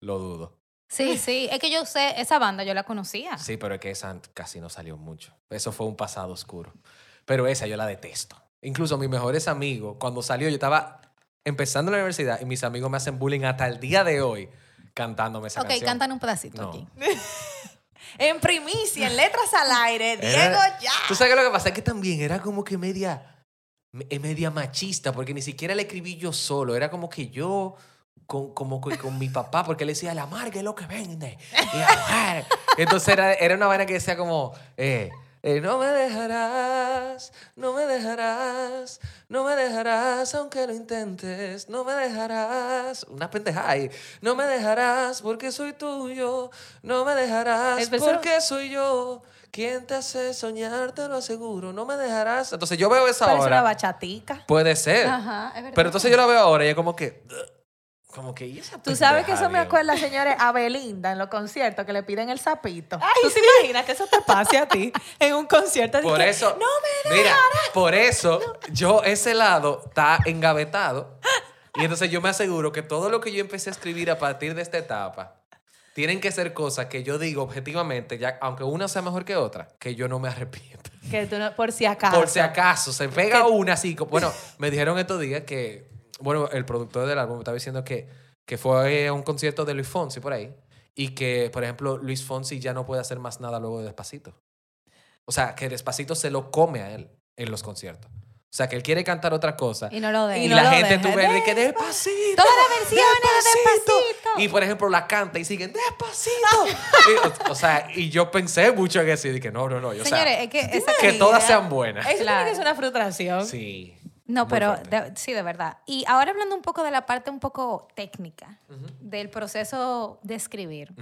Speaker 3: Lo dudo.
Speaker 1: Sí, sí, es que yo sé, esa banda yo la conocía.
Speaker 3: Sí, pero es que esa casi no salió mucho. Eso fue un pasado oscuro. Pero esa yo la detesto. Incluso mis mejores amigos, cuando salió, yo estaba empezando la universidad y mis amigos me hacen bullying hasta el día de hoy cantándome esa
Speaker 1: ok,
Speaker 3: canción.
Speaker 1: cantan un pedacito
Speaker 3: No.
Speaker 1: aquí.
Speaker 2: En primicia, en letras al aire,
Speaker 3: Era-
Speaker 2: Diego ya.
Speaker 3: ¿Tú sabes lo que pasa? Es que también era como que media, me- media machista, porque ni siquiera le escribí yo solo. Era como que yo, con, como que con mi papá, porque él decía, la marca es lo que vende. Y la. Entonces era, era una vaina que decía como, eh, eh, no me dejarás, no me dejarás, no me dejarás aunque lo intentes, no me dejarás. Una pendejada ahí. No me dejarás porque soy tuyo, no me dejarás
Speaker 2: Empezó-
Speaker 3: porque soy yo. ¿Quién te hace soñar? Te lo aseguro. No me dejarás. Entonces yo veo esa
Speaker 2: Parece una
Speaker 3: hora.
Speaker 2: bachatica.
Speaker 3: Puede ser.
Speaker 1: Ajá, es verdad.
Speaker 3: Pero entonces yo la veo ahora y es como que. Como que. ¿y esa
Speaker 2: Tú sabes que eso me acuerda, señores, a Belinda en los conciertos que le piden el sapito. ¿Tú te imaginas que eso te pase a ti en un concierto?
Speaker 3: Por
Speaker 2: Dije,
Speaker 3: eso.
Speaker 2: No me
Speaker 3: Mira, por eso yo ese lado está engavetado. Y entonces yo me aseguro que todo lo que yo empecé a escribir a partir de esta etapa tienen que ser cosas que yo digo objetivamente, ya, aunque una sea mejor que otra, que yo no me arrepiento.
Speaker 2: Que tú no, por si acaso.
Speaker 3: Por si acaso se pega una así. Bueno, me dijeron estos días que, bueno, el productor del álbum me estaba diciendo que, que fue a un concierto de Luis Fonsi por ahí y que, por ejemplo, Luis Fonsi ya no puede hacer más nada luego de Despacito. O sea, que Despacito se lo come a él en los conciertos. O sea, que él quiere cantar otra cosa.
Speaker 1: Y no lo
Speaker 3: Y,
Speaker 1: dejan.
Speaker 2: no
Speaker 3: la gente
Speaker 2: deja.
Speaker 3: tú ves de que Despacito.
Speaker 1: Todas las versiones de Despacito.
Speaker 3: Y, por ejemplo, la canta y siguen Despacito. Y, o, o sea, y yo pensé mucho en eso y dije, no, no, no. o sea,
Speaker 1: Señores, es que esa
Speaker 3: que
Speaker 2: imaginas?
Speaker 3: todas sean buenas.
Speaker 2: Eso
Speaker 1: Claro.
Speaker 2: ser una frustración.
Speaker 3: Sí.
Speaker 1: No,
Speaker 3: Muy
Speaker 1: pero de- sí, de verdad. Y ahora hablando un poco de la parte un poco técnica del proceso de escribir.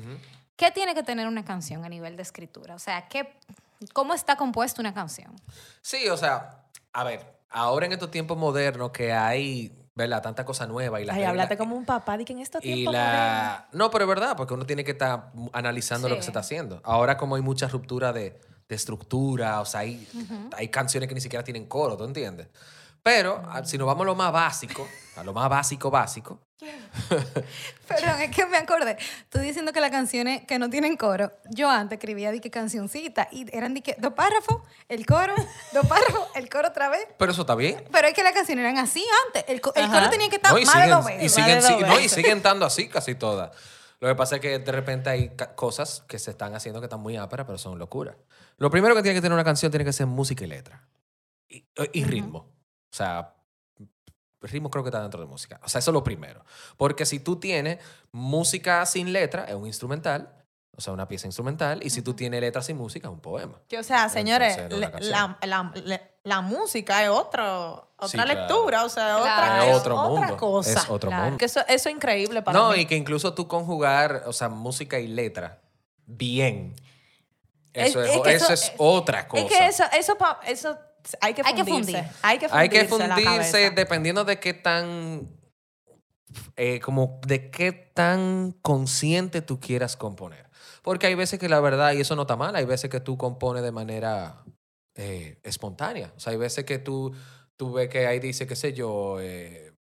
Speaker 1: ¿Qué tiene que tener una canción a nivel de escritura? O sea, ¿qué, ¿cómo está compuesta una canción?
Speaker 3: Sí, o sea, a ver, ahora en estos tiempos modernos que hay, ¿verdad? Tanta cosa nueva y la
Speaker 2: Ay, háblate como un papá, di que en estos
Speaker 3: y
Speaker 2: tiempos
Speaker 3: la no, pero es verdad, porque uno tiene que estar analizando lo que se está haciendo. Ahora como hay mucha ruptura de, de estructura, o sea, hay, hay canciones que ni siquiera tienen coro, ¿tú entiendes? Pero a- si nos vamos a lo más básico, a lo más básico, básico,
Speaker 1: Perdón, es que me acordé. Tú diciendo que las canciones que no tienen coro, yo antes escribía de que cancioncita y eran de que dos párrafos, el coro, dos párrafos, el coro otra vez.
Speaker 3: pero eso está bien.
Speaker 1: Pero es que las canciones eran así antes. El, co- el
Speaker 2: Ajá.
Speaker 1: coro tenía que estar
Speaker 3: No, y
Speaker 1: más
Speaker 3: siguen,
Speaker 1: de dos
Speaker 3: y siguen, no, y siguen estando así casi todas. Lo que pasa es que de repente hay cosas que se están haciendo que están muy áperas, pero son locuras. Lo primero que tiene que tener una canción tiene que ser música y letra. Y, y ritmo. O sea, ritmo creo que está dentro de música. O sea, eso es lo primero. Porque si tú tienes música sin letra, es un instrumental. O sea, una pieza instrumental. Y si tú tienes letra sin música, es un poema.
Speaker 2: Que, o sea, señores,
Speaker 3: Entonces, no,
Speaker 2: la, la- la música es otro, otra
Speaker 3: Sí, claro.
Speaker 2: lectura, o sea, otra,
Speaker 1: Claro.
Speaker 3: Es
Speaker 2: es
Speaker 3: otro
Speaker 2: otra
Speaker 3: mundo.
Speaker 2: cosa.
Speaker 3: Es otro
Speaker 1: Claro.
Speaker 3: mundo.
Speaker 2: Que eso, eso es increíble para
Speaker 3: No,
Speaker 2: mí.
Speaker 3: y que incluso tú conjugar, o sea, música y letra bien. Eso
Speaker 2: Es-
Speaker 3: es,
Speaker 2: es que
Speaker 3: eso
Speaker 2: eso-
Speaker 3: es otra cosa.
Speaker 2: Es que eso, eso, pa- eso hay que
Speaker 1: Hay que
Speaker 2: fundirse.
Speaker 1: fundir.
Speaker 2: Hay que fundirse.
Speaker 3: Hay que
Speaker 2: la
Speaker 3: fundirse
Speaker 2: cabeza.
Speaker 3: dependiendo de qué tan. eh, como de qué tan consciente tú quieras componer. Porque hay veces que la verdad, y eso no está mal, hay veces que tú compones de manera eh, espontánea. O sea, hay veces que tú, tú ves que ahí dice, qué sé yo, eh,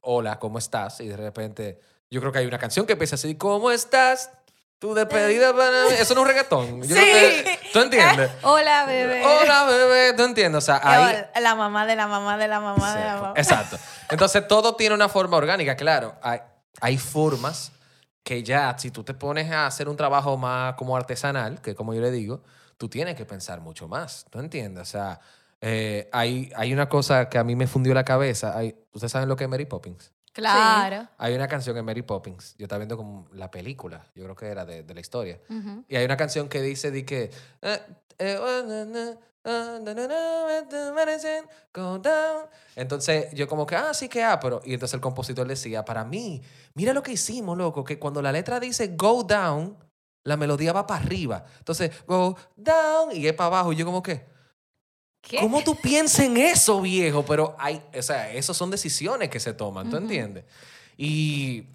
Speaker 3: hola, ¿cómo estás? Y de repente, yo creo que hay una canción que empieza así, ¿cómo estás? Tu despedida para mí. Eso no es un reggaetón. Yo no
Speaker 2: Sí.
Speaker 3: te- ¿Tú entiendes?
Speaker 1: Hola, bebé.
Speaker 3: Hola, bebé. ¿Tú entiendes? O sea, ahí,
Speaker 2: La mamá de la mamá de la mamá de la mamá.
Speaker 3: Exacto. Entonces todo tiene una forma orgánica, claro. Hay, hay formas que ya, si tú te pones a hacer un trabajo más como artesanal, que como yo le digo, tú tienes que pensar mucho más. ¿Tú entiendes? O sea, eh, hay, hay una cosa que a mí me fundió la cabeza. Hay, ¿Ustedes saben lo que es Mary Poppins?
Speaker 1: Claro.
Speaker 3: Hay una canción en Mary Poppins. Yo estaba viendo como la película, yo creo que era de, de la historia.
Speaker 1: Ujú.
Speaker 3: Y hay una canción que dice de que. Entonces yo como que, ah, sí que ah, pero... Y entonces el compositor decía, para mí, mira lo que hicimos, loco, que cuando la letra dice go down, la melodía va para arriba. Entonces, go down y es para abajo. Y yo como que,
Speaker 1: ¿Qué?
Speaker 3: ¿cómo tú piensas en eso, viejo? Pero hay, o sea, eso son decisiones que se toman, ¿tú
Speaker 1: Ujú.
Speaker 3: entiendes? Y...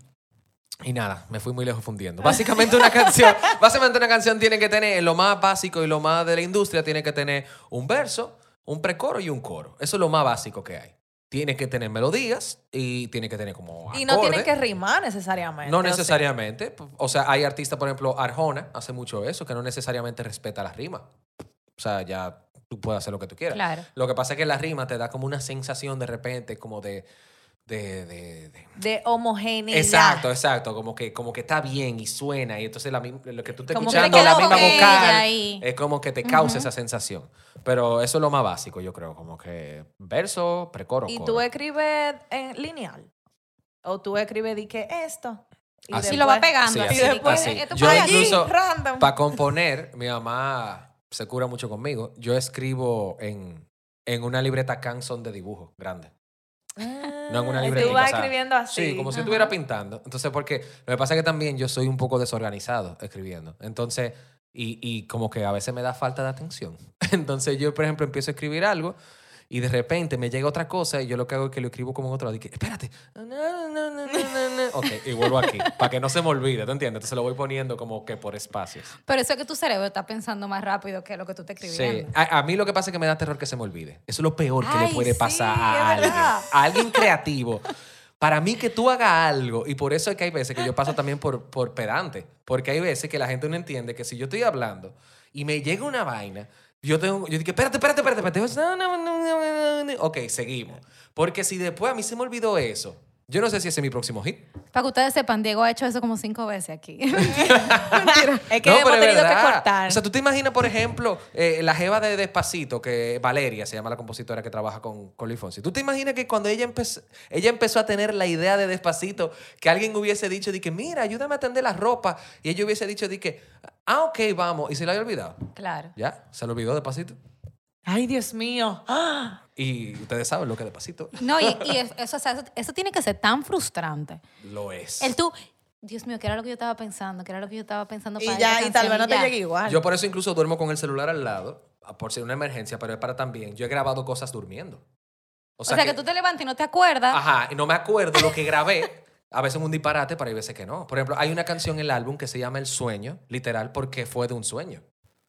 Speaker 3: Y nada, me fui muy lejos fundiendo. Básicamente una canción, básicamente una canción tiene que tener lo más básico y lo más de la industria tiene que tener un verso, un precoro y un coro. Eso es lo más básico que hay. Tiene que tener melodías y tiene que tener como
Speaker 2: Y no tiene que rimar necesariamente.
Speaker 3: No necesariamente. O sea, hay artistas, por ejemplo, Arjona hace mucho eso, que no necesariamente respeta las rimas. O sea, ya tú puedes hacer lo que tú quieras.
Speaker 1: Claro.
Speaker 3: Lo que pasa es que la rima te da como una sensación de repente como de... de, de- de-
Speaker 2: De homogeneidad.
Speaker 3: Exacto, exacto. Como que, como que está bien y suena. Y entonces la, lo que tú estás
Speaker 2: Como
Speaker 3: escuchando, la misma vocal, es como que te causa esa sensación. Pero eso es lo más básico, yo creo. Como que verso, precoro,
Speaker 2: ¿Y
Speaker 3: coro.
Speaker 2: tú escribes en lineal? ¿O tú escribes di que esto?
Speaker 3: Así.
Speaker 1: Y lo va pegando
Speaker 3: Sí,
Speaker 1: así.
Speaker 2: Y después,
Speaker 3: así.
Speaker 1: esto
Speaker 3: Yo
Speaker 1: para
Speaker 2: allí,
Speaker 3: incluso,
Speaker 2: random.
Speaker 3: para componer, mi mamá se cura mucho conmigo. Yo escribo en, en una libreta Canson de dibujo grande. No en una
Speaker 2: Ah,
Speaker 3: libretica.
Speaker 2: Tú vas
Speaker 3: o sea,
Speaker 2: escribiendo así.
Speaker 3: Sí, como si
Speaker 1: Ajá.
Speaker 3: estuviera pintando. Entonces, porque lo que pasa es que también yo soy un poco desorganizado escribiendo. Entonces, y, y como que a veces me da falta de atención. Entonces, yo, por ejemplo, empiezo a escribir algo y de repente me llega otra cosa y yo lo que hago es que lo escribo como en otro lado. Y que, espérate. Ok, y vuelvo aquí, para que no se me olvide, ¿te entiendes? Entonces lo voy poniendo como que por espacios.
Speaker 1: Pero eso es que tu cerebro está pensando más rápido que lo que tú
Speaker 3: Sí.
Speaker 1: escribiendo.
Speaker 3: A, a mí lo que pasa es que me da terror que se me olvide. Eso es lo peor que
Speaker 2: Ay,
Speaker 3: le puede
Speaker 2: sí,
Speaker 3: pasar a alguien. A alguien creativo. Para mí que tú hagas algo, y por eso es que hay veces que yo paso también por, por pedante, porque hay veces que la gente no entiende que si yo estoy hablando y me llega una vaina, yo tengo, yo digo, espérate, espérate, espérate, espérate. Ok, seguimos. Porque si después a mí se me olvidó eso, yo no sé si ese es mi próximo hit.
Speaker 1: Para que ustedes sepan, Diego ha hecho eso como cinco veces aquí.
Speaker 2: es que
Speaker 3: No,
Speaker 2: hemos tenido que cortar.
Speaker 3: O sea, tú te imaginas, por ejemplo, eh, la jeva de Despacito, que Valeria se llama la compositora que trabaja con, con Luis Fonsi. ¿Tú te imaginas que cuando ella empezó, ella empezó a tener la idea de Despacito, que alguien hubiese dicho, de que, mira, ayúdame a tender la ropa, y ella hubiese dicho, de que, ah, ok, vamos, y se la había olvidado.
Speaker 1: claro.
Speaker 3: ¿Ya? Se lo olvidó Despacito.
Speaker 2: Ay, Dios mío. ¡Ah!
Speaker 3: Y ustedes saben lo que Despacito
Speaker 1: No, y, y es- eso, o sea, eso, eso tiene que ser tan frustrante.
Speaker 3: lo es.
Speaker 1: El tú, Dios mío, ¿qué era lo que yo estaba pensando? ¿Qué era lo que yo estaba pensando
Speaker 2: Y
Speaker 1: para
Speaker 2: ya,
Speaker 1: esta
Speaker 2: y tal vez no te
Speaker 1: ya.
Speaker 2: llegue igual.
Speaker 3: Yo por eso incluso duermo con el celular al lado, por si una emergencia, pero es para también. Yo he grabado cosas durmiendo.
Speaker 1: O sea, que, tú te levantas y no te
Speaker 2: Ah.
Speaker 1: acuerdas.
Speaker 3: Ajá, y no me acuerdo lo que grabé. A veces es un disparate, pero hay veces que no. Por ejemplo, hay una canción en el álbum que se llama El Sueño, literal, porque fue de un sueño.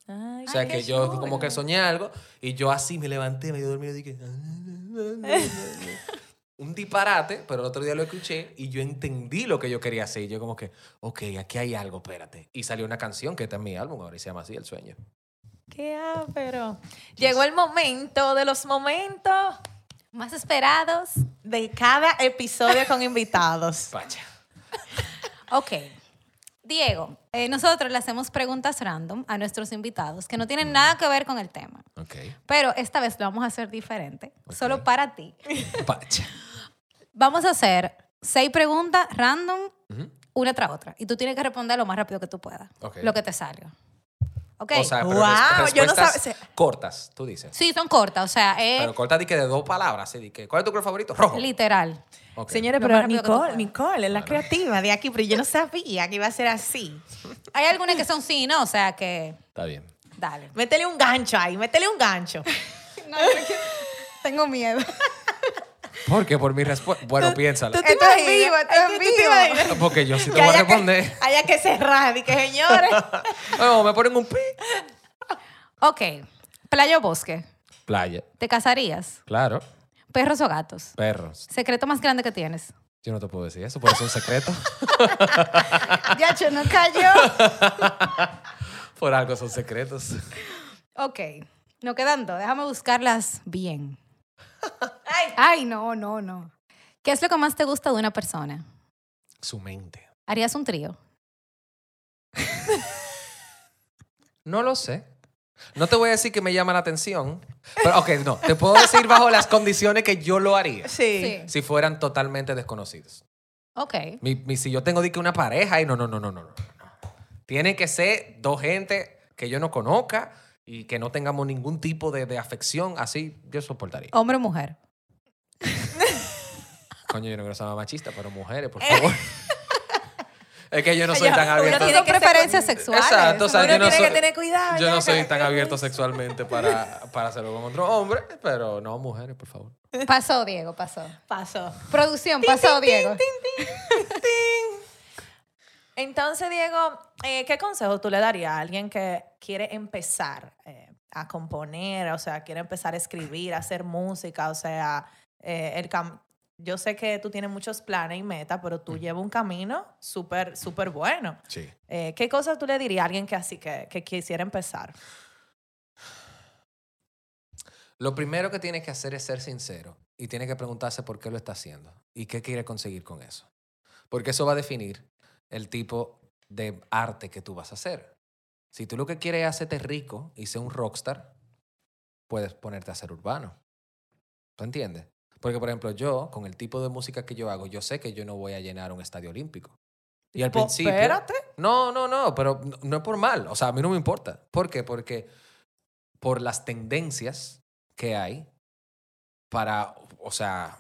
Speaker 2: Ay,
Speaker 3: O sea, que yo como que soñé algo y yo así me levanté, medio dormido y dije... un disparate, pero el otro día lo escuché y yo entendí lo que yo quería hacer. Y yo como que, ok, aquí hay algo, espérate. Y salió una canción que está en mi álbum ahora y se llama así, El Sueño.
Speaker 2: Qué pero Llegó el momento de los momentos
Speaker 1: Más esperados.
Speaker 2: de cada episodio con invitados.
Speaker 3: Pacha.
Speaker 1: Ok. Diego, eh, nosotros le hacemos preguntas random a nuestros invitados que no tienen nada que ver con el tema.
Speaker 3: Ok.
Speaker 1: Pero esta vez lo vamos a hacer diferente, solo para ti.
Speaker 3: Pacha.
Speaker 1: Vamos a hacer seis preguntas random, una tras otra. Y tú tienes que responder lo más rápido que tú puedas. Lo que te salga. ¿Ok?
Speaker 3: O sea, pero
Speaker 2: Wow, yo no
Speaker 3: cortas, tú dices.
Speaker 1: sí, son cortas. O sea, es
Speaker 3: Pero cortas de que de dos palabras, ¿cuál es tu color favorito? Rojo.
Speaker 1: literal.
Speaker 2: Señores, pero
Speaker 1: que tú
Speaker 2: Nicole. Nicole es la creativa de aquí, pero yo no sabía que iba a ser así.
Speaker 1: Hay algunas que son sí, ¿no? O sea que,
Speaker 3: Está bien.
Speaker 1: dale.
Speaker 2: Métele un gancho ahí, métele un gancho.
Speaker 1: No, tengo miedo.
Speaker 3: ¿Por qué? Por mi respuesta. Bueno, piénsalo.
Speaker 2: ¿Tú te
Speaker 1: Esto es vivo, esto es
Speaker 2: que tú
Speaker 1: vivo.
Speaker 3: Porque yo sí te
Speaker 2: que
Speaker 3: voy a
Speaker 2: que-
Speaker 3: responder.
Speaker 2: Haya que cerrar, y que señores.
Speaker 3: No, me ponen un pi.
Speaker 1: Ok. Playa o bosque.
Speaker 3: Playa.
Speaker 1: ¿Te casarías?
Speaker 3: Claro.
Speaker 1: ¿Perros o gatos?
Speaker 3: Perros.
Speaker 1: ¿Secreto más grande que tienes?
Speaker 3: Yo no te puedo decir eso, por eso es un secreto.
Speaker 1: Ya, yo no cayó.
Speaker 3: por algo son secretos.
Speaker 1: Ok. No quedan dos. Déjame buscarlas bien.
Speaker 2: Ay,
Speaker 1: Ay, no, no, no. ¿Qué es lo que más te gusta de una persona?
Speaker 3: Su mente.
Speaker 1: ¿Harías un trío?
Speaker 3: No lo sé. No te voy a decir que me llama la atención. Pero, ok, no. Te puedo decir bajo las condiciones que yo lo haría.
Speaker 2: sí.
Speaker 3: Si fueran totalmente desconocidos.
Speaker 1: Ok.
Speaker 3: Mi, mi- si yo tengo que una pareja y no, no, no, no, no, no. Tiene que ser dos gente que yo no conozca y que no tengamos ningún tipo de, de afección. Así yo soportaría.
Speaker 1: ¿Hombre o mujer?
Speaker 3: Coño, yo no quiero ser machista, pero mujeres, por favor. Es que yo no soy tan
Speaker 2: uno
Speaker 3: abierto.
Speaker 2: tiene que ser-
Speaker 1: preferencias sexuales.
Speaker 3: Exacto, o sea,
Speaker 2: Uno
Speaker 3: yo no
Speaker 2: tiene
Speaker 3: soy,
Speaker 2: que tener cuidado.
Speaker 3: yo
Speaker 2: ya,
Speaker 3: no soy tan abierto sexualmente para, para hacerlo con otro hombre, pero no mujeres, por favor.
Speaker 1: Pasó, Diego, pasó.
Speaker 2: Pasó.
Speaker 1: Producción, pasó, Diego.
Speaker 2: Entonces, Diego, eh, ¿qué consejo tú le darías a alguien que quiere empezar eh, a componer, o sea, quiere empezar a escribir, a hacer música, o sea, eh, el cam- yo sé que tú tienes muchos planes y metas, pero tú llevas un camino súper, súper bueno.
Speaker 3: Sí.
Speaker 2: Eh, ¿Qué cosas tú le dirías a alguien que así que, que quisiera empezar?
Speaker 3: Lo primero que tiene que hacer es ser sincero y tiene que preguntarse por qué lo está haciendo y qué quiere conseguir con eso. Porque eso va a definir el tipo de arte que tú vas a hacer. Si tú lo que quieres es hacerte rico y ser un rockstar, puedes ponerte a ser urbano. ¿Tú entiendes? Porque, por ejemplo, yo, con el tipo de música que yo hago, yo sé que yo no voy a llenar un estadio olímpico. Y al
Speaker 2: Po-
Speaker 3: principio...
Speaker 2: Espérate.
Speaker 3: No, no, no, pero no, no es por mal. O sea, a mí no me importa. ¿Por qué? Porque por las tendencias que hay para, o sea,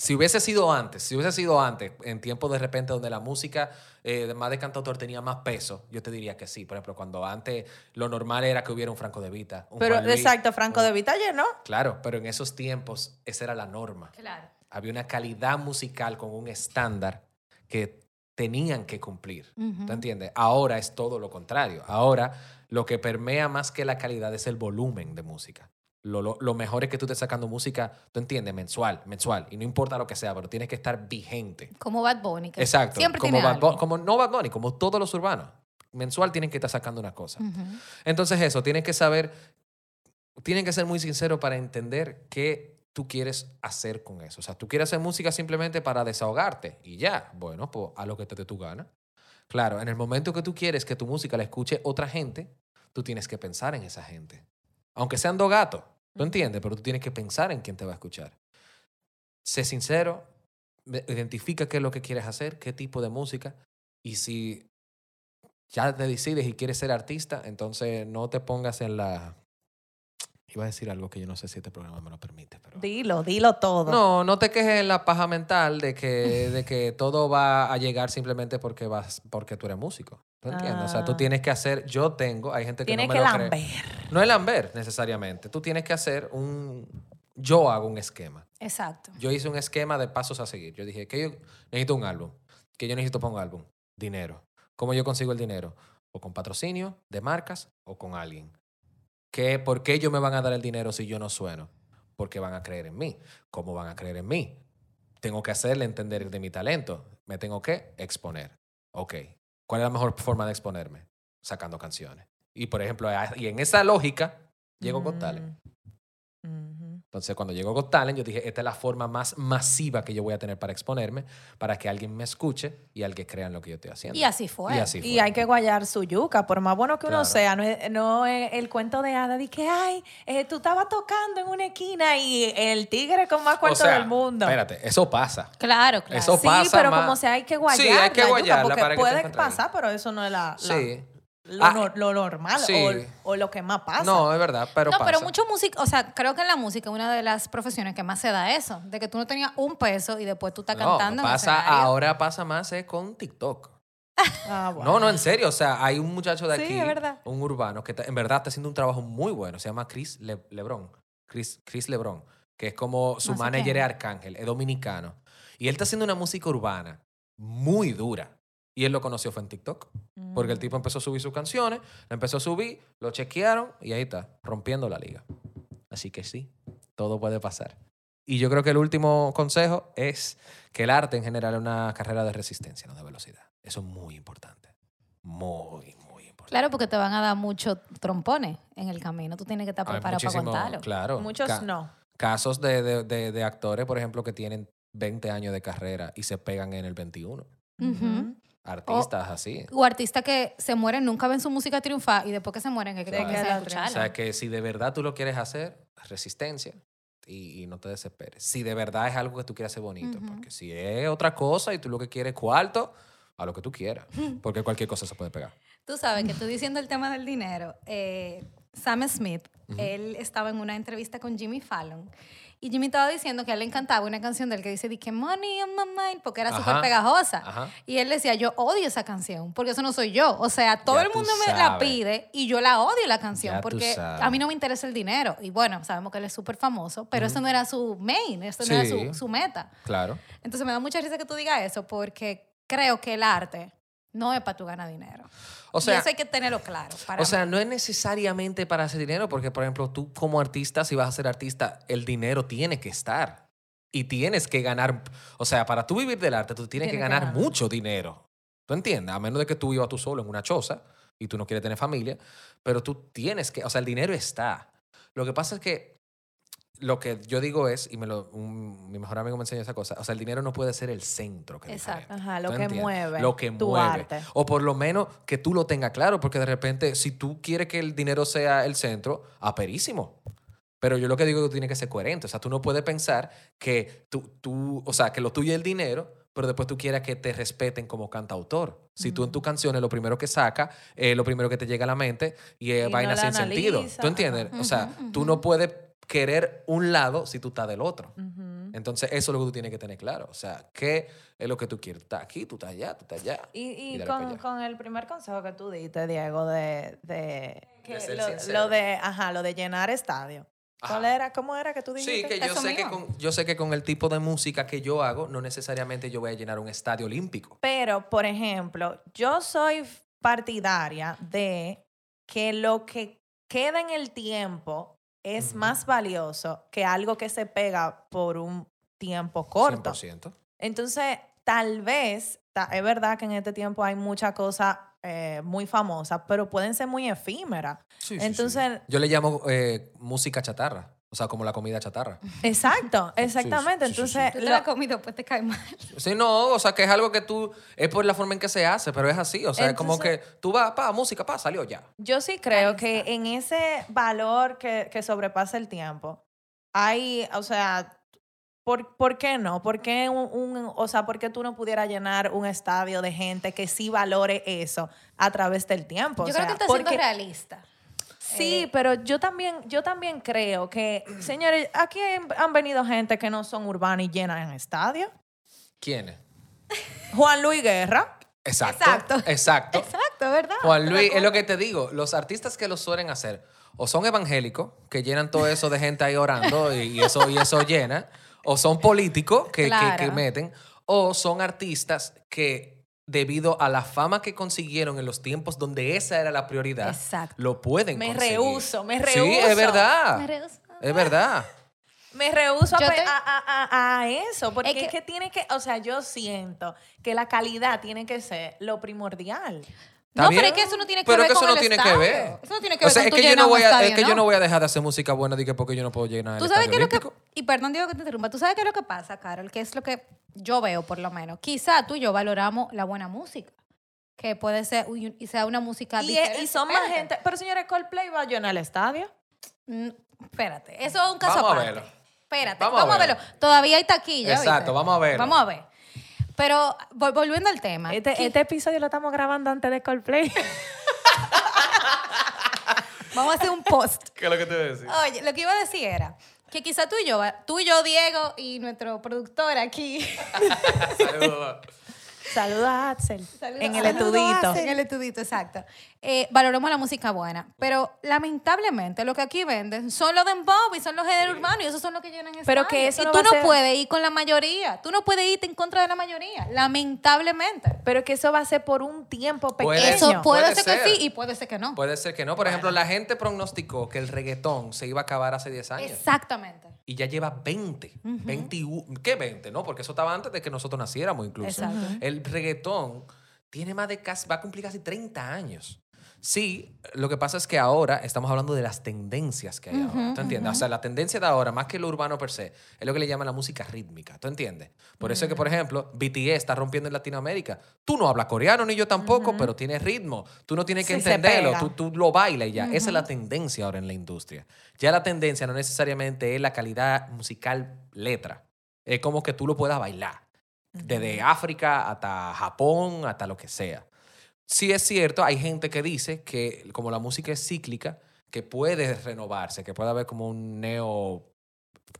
Speaker 3: si hubiese sido antes, si hubiese sido antes, en tiempos de repente donde la música eh, de más de cantautor tenía más peso, yo te diría que sí. Por ejemplo, cuando antes lo normal era que hubiera un Franco de Vita. un
Speaker 2: Pero
Speaker 3: Juan Luis,
Speaker 2: exacto, Franco
Speaker 3: un-
Speaker 2: de Vita llenó.
Speaker 3: Claro, pero en esos tiempos esa era la norma
Speaker 1: Claro.
Speaker 3: había una calidad musical con un estándar que tenían que cumplir. ¿Tú entiendes? Ahora es todo lo contrario. Ahora lo que permea más que la calidad es el volumen de música. Lo, lo- lo mejor es que tú estés sacando música, tú entiendes, mensual, mensual. Y no importa lo que sea, pero tienes que estar vigente.
Speaker 1: Como Bad Bunny. que
Speaker 3: Exacto.
Speaker 1: Siempre
Speaker 3: como,
Speaker 1: tiene
Speaker 3: Bad
Speaker 1: algo.
Speaker 3: Como no Bad Bunny, como todos los urbanos. Mensual tienen que estar sacando una cosa. Entonces eso, tienen que saber, tienen que ser muy sinceros para entender qué tú quieres hacer con eso. O sea, tú quieres hacer música simplemente para desahogarte y ya, bueno, pues a lo que te dé tu gana. Claro, en el momento que tú quieres que tu música la escuche otra gente, tú tienes que pensar en esa gente. Aunque sean dos gatos, ¿tú entiendes? Pero tú tienes que pensar en quién te va a escuchar. Sé sincero, identifica qué es lo que quieres hacer, qué tipo de música, y si ya te decides y quieres ser artista, entonces no te pongas en la... Iba a decir algo que yo no sé si este programa me lo permite, pero...
Speaker 2: Dilo, dilo todo.
Speaker 3: No, no te quejes en la paja mental de que, de que todo va a llegar simplemente porque, vas, porque tú eres músico. ¿Tú entiendes? O sea, tú
Speaker 2: Ah.
Speaker 3: tienes que hacer... Yo tengo, hay gente que
Speaker 2: Tienes
Speaker 3: no
Speaker 2: que
Speaker 3: me lo cree.
Speaker 2: lamber.
Speaker 3: No es lamber necesariamente. Tú tienes que hacer un... Yo hago un esquema.
Speaker 1: Exacto.
Speaker 3: Yo hice un esquema de pasos a seguir. Yo dije que yo necesito un álbum. Que yo necesito para un álbum. Dinero. ¿Cómo yo consigo el dinero? O con patrocinio de marcas o con alguien. ¿Qué, ¿Por qué ellos me van a dar el dinero si yo no sueno? Porque van a creer en mí. ¿Cómo van a creer en mí? Tengo que hacerle entender de mi talento. Me tengo que exponer. Ok. ¿Cuál es la mejor forma de exponerme? Sacando canciones. Y por ejemplo, y en esa lógica, llego con talent.
Speaker 2: Mm.
Speaker 3: Entonces, cuando llegó Got Talent, yo dije, esta es la forma más masiva que yo voy a tener para exponerme, para que alguien me escuche y alguien crea en lo que yo estoy haciendo.
Speaker 1: Y así fue.
Speaker 3: Y así
Speaker 2: Y
Speaker 3: fue.
Speaker 2: hay que guayar su yuca, por más bueno que uno sea, no es, no es el cuento de hada de que, ay, eh, tú estabas tocando en una esquina y el tigre con más
Speaker 3: O
Speaker 2: cuarto
Speaker 3: sea,
Speaker 2: del mundo.
Speaker 3: Espérate, eso pasa.
Speaker 1: Claro, claro.
Speaker 3: Eso
Speaker 2: sí,
Speaker 3: pasa
Speaker 2: pero
Speaker 3: más-
Speaker 2: como sea, hay que guayar
Speaker 3: Sí, hay que
Speaker 2: la yuca,
Speaker 3: guayarla
Speaker 2: porque
Speaker 3: para que
Speaker 2: puede pasar, pero eso no es la, la-
Speaker 3: Sí.
Speaker 2: Lo,
Speaker 3: Ah,
Speaker 2: no- lo normal
Speaker 3: sí.
Speaker 2: o, o lo que más pasa.
Speaker 3: No, es verdad, pero
Speaker 1: no,
Speaker 3: pasa.
Speaker 1: pero mucho música, o sea, creo que en la música es una de las profesiones que más se da eso, de que tú no tenías un peso y después tú estás
Speaker 3: No,
Speaker 1: cantando.
Speaker 3: pasa, ahora pasa más eh, con TikTok.
Speaker 2: Ah, bueno.
Speaker 3: No, no, en serio. O sea, hay un muchacho de
Speaker 2: Sí,
Speaker 3: aquí, un urbano, que en verdad está haciendo un trabajo muy bueno. Se llama Chris Le- Lebron. Chris, Chris Lebron, que es como su
Speaker 1: No sé
Speaker 3: manager es Arcángel, es dominicano. Y él está haciendo una música urbana muy dura. Y él lo conoció fue en TikTok. Porque el
Speaker 2: Mm.
Speaker 3: tipo empezó a subir sus canciones, lo empezó a subir, lo chequearon y ahí está, rompiendo la liga. Así que sí, todo puede pasar. Y yo creo que el último consejo es que el arte en general es una carrera de resistencia, no de velocidad. Eso es muy importante. Muy, muy importante.
Speaker 1: Claro, porque te van a dar muchos trompones en el camino. Tú tienes que estar preparado para contarlo.
Speaker 3: Claro.
Speaker 2: Muchos
Speaker 3: ca-
Speaker 2: no.
Speaker 3: Casos de, de- de- de actores, por ejemplo, que tienen 20 años de carrera y se pegan en el 21.
Speaker 1: Ujú.
Speaker 3: Artistas así.
Speaker 1: O artistas que se mueren, nunca ven su música triunfar y después que se mueren que
Speaker 2: Que la
Speaker 3: O sea, que si de verdad tú lo quieres hacer, resistencia y, y no te desesperes. Si de verdad es algo que tú quieres hacer bonito,
Speaker 1: Ujú.
Speaker 3: porque si es otra cosa y tú lo que quieres es cuarto, a lo que tú quieras, porque cualquier cosa se puede pegar.
Speaker 1: Tú sabes que tú diciendo el tema del dinero, eh, Sam Smith,
Speaker 3: Ujú.
Speaker 1: él estaba en una entrevista con Jimmy Fallon y Jimmy estaba diciendo que a él le encantaba una canción del que dice, di que money on my mind, porque era súper pegajosa.
Speaker 3: Ajá.
Speaker 1: Y él decía, yo odio esa canción, porque eso no soy yo. O sea, todo
Speaker 3: Ya
Speaker 1: el mundo me la pide y yo la odio la canción,
Speaker 3: Ya
Speaker 1: porque a mí no me interesa el dinero. Y bueno, sabemos que él es súper famoso, pero eso no era su main, eso no era su meta.
Speaker 3: Claro.
Speaker 1: Entonces me da mucha risa que tú digas eso, porque creo que el arte no es para tú ganar dinero.
Speaker 3: O
Speaker 1: y
Speaker 3: sea,
Speaker 1: eso hay que tenerlo claro. Para
Speaker 3: o sea,
Speaker 1: mí.
Speaker 3: no es necesariamente para hacer dinero, porque, por ejemplo, tú como artista, si vas a ser artista, el dinero tiene que estar. Y tienes que ganar, o sea, para tú vivir del arte, tú tienes, que
Speaker 1: Tienes que
Speaker 3: ganar
Speaker 1: ganar.
Speaker 3: mucho dinero. ¿Tú entiendes? A menos de que tú vivas tú solo en una choza y tú no quieres tener familia, pero tú tienes que, o sea, el dinero está. Lo que pasa es que lo que yo digo es, y me lo, un- mi mejor amigo me enseñó esa cosa, o sea, el dinero no puede ser el centro. Que
Speaker 1: Exacto.
Speaker 2: Ajá, lo
Speaker 3: ¿Tú
Speaker 2: que
Speaker 3: entiendes?
Speaker 2: mueve
Speaker 3: Lo que
Speaker 2: tu
Speaker 3: mueve.
Speaker 2: arte.
Speaker 3: O por lo menos que tú lo tengas claro, porque de repente, si tú quieres que el dinero sea el centro, aperísimo. Pero yo lo que digo es que tú tienes que ser coherente. O sea, tú no puedes pensar que tú, tú, o sea, que lo tuyo es el dinero, pero después tú quieras que te respeten como cantautor. Si tú en tus canciones lo primero que sacas, eh, lo primero que te llega a la mente y es vaina sin sentido. ¿Tú entiendes? O sea, tú no puedes querer un lado si tú estás del otro. Entonces, eso es lo que tú tienes que tener claro. O sea, ¿qué es lo que tú quieres? Estás aquí, tú estás allá, tú estás allá.
Speaker 2: Y, con, el primer consejo que tú diste, Diego, de, de, que lo, de, ajá, lo de llenar estadio. ¿Cuál era? ¿Cómo era que tú dijiste?
Speaker 3: Sí, que yo sé que, con, yo sé que con el tipo de música que yo hago, no necesariamente yo voy a llenar un estadio olímpico.
Speaker 2: Pero, por ejemplo, yo soy partidaria de que lo que queda en el tiempo es más valioso que algo que se pega por un tiempo corto.
Speaker 3: 100%.
Speaker 2: Entonces, tal vez, es verdad que en este tiempo hay mucha cosa eh, muy famosa, pero pueden ser muy efímeras.
Speaker 3: Sí, sí, sí.
Speaker 2: Entonces-
Speaker 3: Yo le llamo eh, música chatarra. O sea, como la comida chatarra.
Speaker 2: Exacto, exactamente.
Speaker 3: sí, sí, sí.
Speaker 2: Entonces,
Speaker 1: Tú te
Speaker 2: lo-
Speaker 1: la has comido, pues te cae mal.
Speaker 3: Sí, no, o sea, que es algo que tú. Es por la forma en que se hace, pero es así. O sea, es como que tú vas, pa, música, pa, salió ya.
Speaker 2: Yo sí creo que en ese valor que, que sobrepasa el tiempo, hay, o sea, ¿por, por qué no? ¿Por qué, un, un- o sea, ¿por qué tú no pudieras llenar un estadio de gente que sí valore eso a través del tiempo?
Speaker 1: Yo
Speaker 2: O
Speaker 1: creo
Speaker 2: sea,
Speaker 1: que está siendo
Speaker 2: porque-
Speaker 1: realista.
Speaker 2: Sí,
Speaker 1: Eh,
Speaker 2: pero yo también, yo también creo que, señores, aquí han, venido gente que no son urbanas y llenan estadios.
Speaker 3: ¿Quiénes?
Speaker 2: Juan Luis Guerra.
Speaker 3: Exacto.
Speaker 1: Exacto.
Speaker 3: Exacto.
Speaker 1: Exacto, ¿verdad?
Speaker 3: Juan Luis, es lo que te digo, los artistas que lo suelen hacer, o son evangélicos, que llenan todo eso de gente ahí orando y, y eso, y eso llena, o son políticos que, que-
Speaker 1: Claro.
Speaker 3: que meten, o son artistas que debido a la fama que consiguieron en los tiempos donde esa era la prioridad,
Speaker 1: Exacto.
Speaker 3: lo pueden
Speaker 2: Me
Speaker 3: conseguir.
Speaker 2: rehuso, me
Speaker 3: Sí,
Speaker 2: rehuso.
Speaker 3: es verdad.
Speaker 1: Me rehuso.
Speaker 3: Es verdad.
Speaker 2: Me rehuso a,
Speaker 1: Yo
Speaker 2: pe-
Speaker 1: te-
Speaker 2: a, a- a- a eso, porque
Speaker 1: Es que,
Speaker 2: tiene que, o sea, yo siento que la calidad tiene que ser lo primordial.
Speaker 3: ¿Está
Speaker 1: No,
Speaker 3: bien?
Speaker 1: pero es que eso no tiene que
Speaker 3: Pero
Speaker 1: ver
Speaker 3: que eso
Speaker 1: con
Speaker 3: no
Speaker 1: el
Speaker 3: tiene que ver.
Speaker 1: Eso no tiene que
Speaker 3: O
Speaker 1: ver
Speaker 3: sea,
Speaker 1: con
Speaker 3: es que, yo no voy a, es que yo
Speaker 1: ¿no?
Speaker 3: voy a dejar de hacer música buena de que porque yo no puedo llenar el
Speaker 1: Tú sabes
Speaker 3: estadio
Speaker 1: qué es lo que. Y perdón, digo que te interrumpa. Tú sabes qué es lo que pasa, Carol, que es lo que yo veo, por lo menos. Quizá tú y yo valoramos la buena música. Que puede ser y sea una música
Speaker 2: Y,
Speaker 1: diferente.
Speaker 2: y son más gente. Pero señores, Coldplay va a llenar el estadio.
Speaker 1: Mm, Espérate, eso es un caso
Speaker 3: Vamos a verlo.
Speaker 1: Espérate,
Speaker 3: Vamos
Speaker 1: vamos,
Speaker 3: a
Speaker 1: a verlo.
Speaker 3: verlo.
Speaker 1: Todavía hay taquilla.
Speaker 3: Exacto,
Speaker 1: ¿viste?
Speaker 3: vamos a verlo.
Speaker 1: Vamos a ver. Pero vol- volviendo al tema.
Speaker 2: Este, este episodio lo estamos grabando antes de Coldplay.
Speaker 1: Vamos a hacer un post.
Speaker 3: ¿Qué es lo que te voy a decir?
Speaker 1: Oye, lo que iba a decir era que quizá tú y yo, tú y yo, Diego, y nuestro productor aquí,
Speaker 3: Saludos.
Speaker 2: Saludos a Axel. en el
Speaker 1: Saludos,
Speaker 2: estudito.
Speaker 1: En el estudito, exacto. Eh, valoramos la música buena, pero lamentablemente lo que aquí venden son los dembow y son los géneros urbanos y esos son los que llenan
Speaker 2: Pero que eso
Speaker 1: y
Speaker 2: no
Speaker 1: tú no
Speaker 2: ser-
Speaker 1: puedes ir con la mayoría, tú no puedes irte en contra de la mayoría, lamentablemente.
Speaker 2: Pero que eso va a ser por un tiempo pequeño.
Speaker 3: Puede-
Speaker 1: Eso puede,
Speaker 3: Puede
Speaker 1: ser,
Speaker 3: ser.
Speaker 1: que sí y puede ser que no.
Speaker 3: Puede ser que no. Por ejemplo, la gente prognosticó que el reggaetón se iba a acabar hace 10 años.
Speaker 1: Exactamente.
Speaker 3: Y ya lleva 20. 21. ¿Qué 20? No, porque eso estaba antes de que nosotros naciéramos incluso.
Speaker 1: Exacto.
Speaker 3: El reggaetón tiene más de casi, va a cumplir casi 30 años. Sí, lo que pasa es que ahora estamos hablando de las tendencias que hay ahora. ¿Tú entiendes? O sea, la tendencia de ahora, más que lo urbano per se, es lo que le llaman la música rítmica. ¿Tú entiendes? Por eso es que, por ejemplo, BTS está rompiendo en Latinoamérica. Tú no hablas coreano ni yo tampoco, pero tienes ritmo. Tú no tienes que
Speaker 2: Sí,
Speaker 3: entenderlo. Tú, tú lo bailas y ya. Esa es la tendencia ahora en la industria. Ya la tendencia no necesariamente es la calidad musical letra. Es como que tú lo puedas bailar. Desde África hasta Japón, hasta lo que sea. Sí es cierto, hay gente que dice que como la música es cíclica, que puede renovarse, que puede haber como un neo,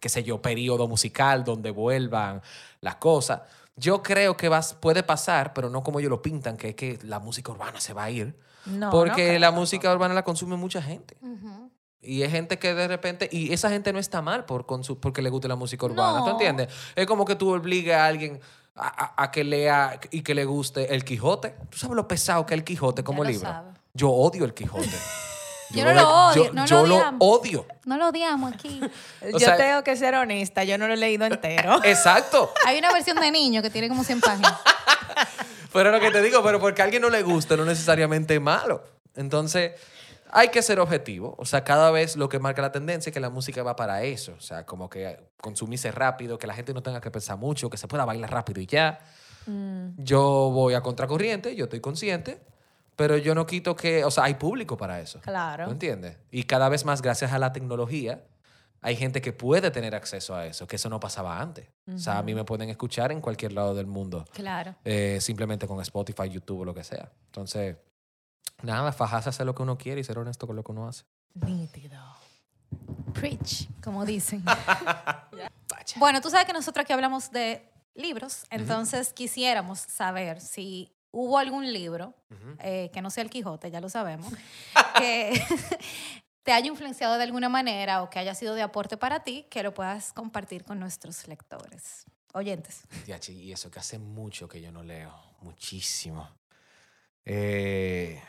Speaker 3: qué sé yo, periodo musical donde vuelvan las cosas. Yo creo que vas, puede pasar, pero no como ellos lo pintan, que es que la música urbana se va a ir.
Speaker 2: No, no
Speaker 3: porque la música urbana la consume mucha gente. Y es gente que de repente, y esa gente no está mal por porque le guste la música urbana, ¿tú entiendes? Es como que tú obligues a alguien a, que lea y que le guste el Quijote. ¿Tú sabes lo pesado que es el Quijote como
Speaker 1: lo
Speaker 3: libro?
Speaker 1: sabe.
Speaker 3: Yo odio el Quijote.
Speaker 1: Yo no lo odio,
Speaker 3: Yo,
Speaker 1: no lo
Speaker 3: yo lo
Speaker 1: odiamos.
Speaker 3: odio.
Speaker 1: No lo odiamos aquí.
Speaker 2: Yo
Speaker 3: sea-
Speaker 2: tengo que ser honesta, yo no lo he leído entero.
Speaker 3: Exacto.
Speaker 1: Hay una versión de niño que tiene como 100 páginas.
Speaker 3: Pero lo que te digo, pero porque a alguien no le gusta, no necesariamente es malo. Entonces, hay que ser objetivo. O sea, cada vez lo que marca la tendencia es que la música va para eso. O sea, como que consumirse rápido, que la gente no tenga que pensar mucho, que se pueda bailar rápido y ya. Yo voy a contracorriente, yo estoy consciente, pero yo no quito que, o sea, hay público para eso.
Speaker 2: Claro.
Speaker 3: ¿No entiendes? Y cada vez más, gracias a la tecnología, hay gente que puede tener acceso a eso, que eso no pasaba antes. O sea, a mí me pueden escuchar en cualquier lado del mundo
Speaker 1: Claro.
Speaker 3: eh, simplemente con Spotify, YouTube o lo que sea. Entonces, nada, fajarse hacer lo que uno quiere y ser honesto con lo que uno hace.
Speaker 2: Nítido.
Speaker 1: Preach, como dicen. bueno, tú sabes que nosotros aquí hablamos de libros, entonces quisiéramos saber si hubo algún libro, eh, que no sea el Quijote, ya lo sabemos, que te haya influenciado de alguna manera o que haya sido de aporte para ti, que lo puedas compartir con nuestros lectores, oyentes.
Speaker 3: Y eso que hace mucho que yo no leo. Muchísimo. Eh,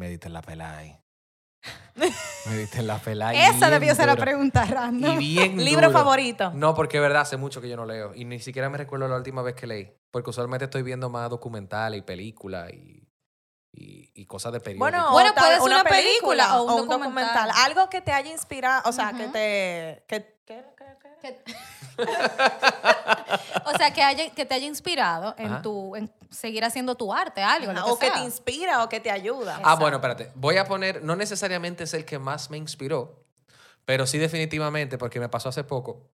Speaker 3: mediten la pelada ahí. mediten la pelada. y
Speaker 1: Esa debió ser la pregunta random.
Speaker 3: Y bien
Speaker 2: ¿Libro
Speaker 3: duro.
Speaker 2: favorito?
Speaker 3: No, porque es verdad, hace mucho que yo no leo. Y ni siquiera me recuerdo la última vez que leí. Porque usualmente estoy viendo más documentales y películas y, y, y cosas de periódico.
Speaker 2: Bueno,
Speaker 1: Bueno, puede ser una película o un documental.
Speaker 2: Algo que te haya inspirado, o sea, que te... Que, que- que- que-
Speaker 1: Que- o sea, que, haya, que te haya inspirado en,
Speaker 3: Ajá.
Speaker 1: tu, en seguir haciendo tu arte, algo. lo
Speaker 2: o que te inspira o que te ayuda.
Speaker 3: Ah, bueno, espérate. Voy a poner, no necesariamente es el que más me inspiró, pero sí definitivamente, porque me pasó hace poco.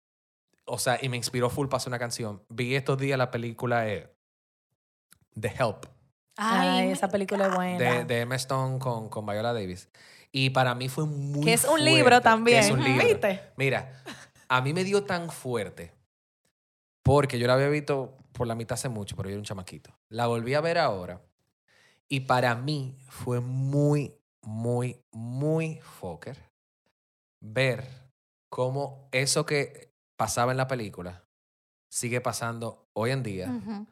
Speaker 3: O sea, y me inspiró full para hacer una canción. Vi estos días la película eh, The Help
Speaker 2: Ay, esa película es buena.
Speaker 3: de, de Emma Stone con, con Viola Davis. Y para mí fue muy
Speaker 2: Que es un
Speaker 3: fuerte,
Speaker 2: libro
Speaker 3: que
Speaker 2: también,
Speaker 3: es un libro.
Speaker 2: ¿viste?
Speaker 3: Mira, a mí me dio tan fuerte porque yo la había visto por la mitad hace mucho, pero yo era un chamaquito. La volví a ver ahora y para mí fue muy, muy, muy fucker ver cómo eso que pasaba en la película sigue pasando hoy en día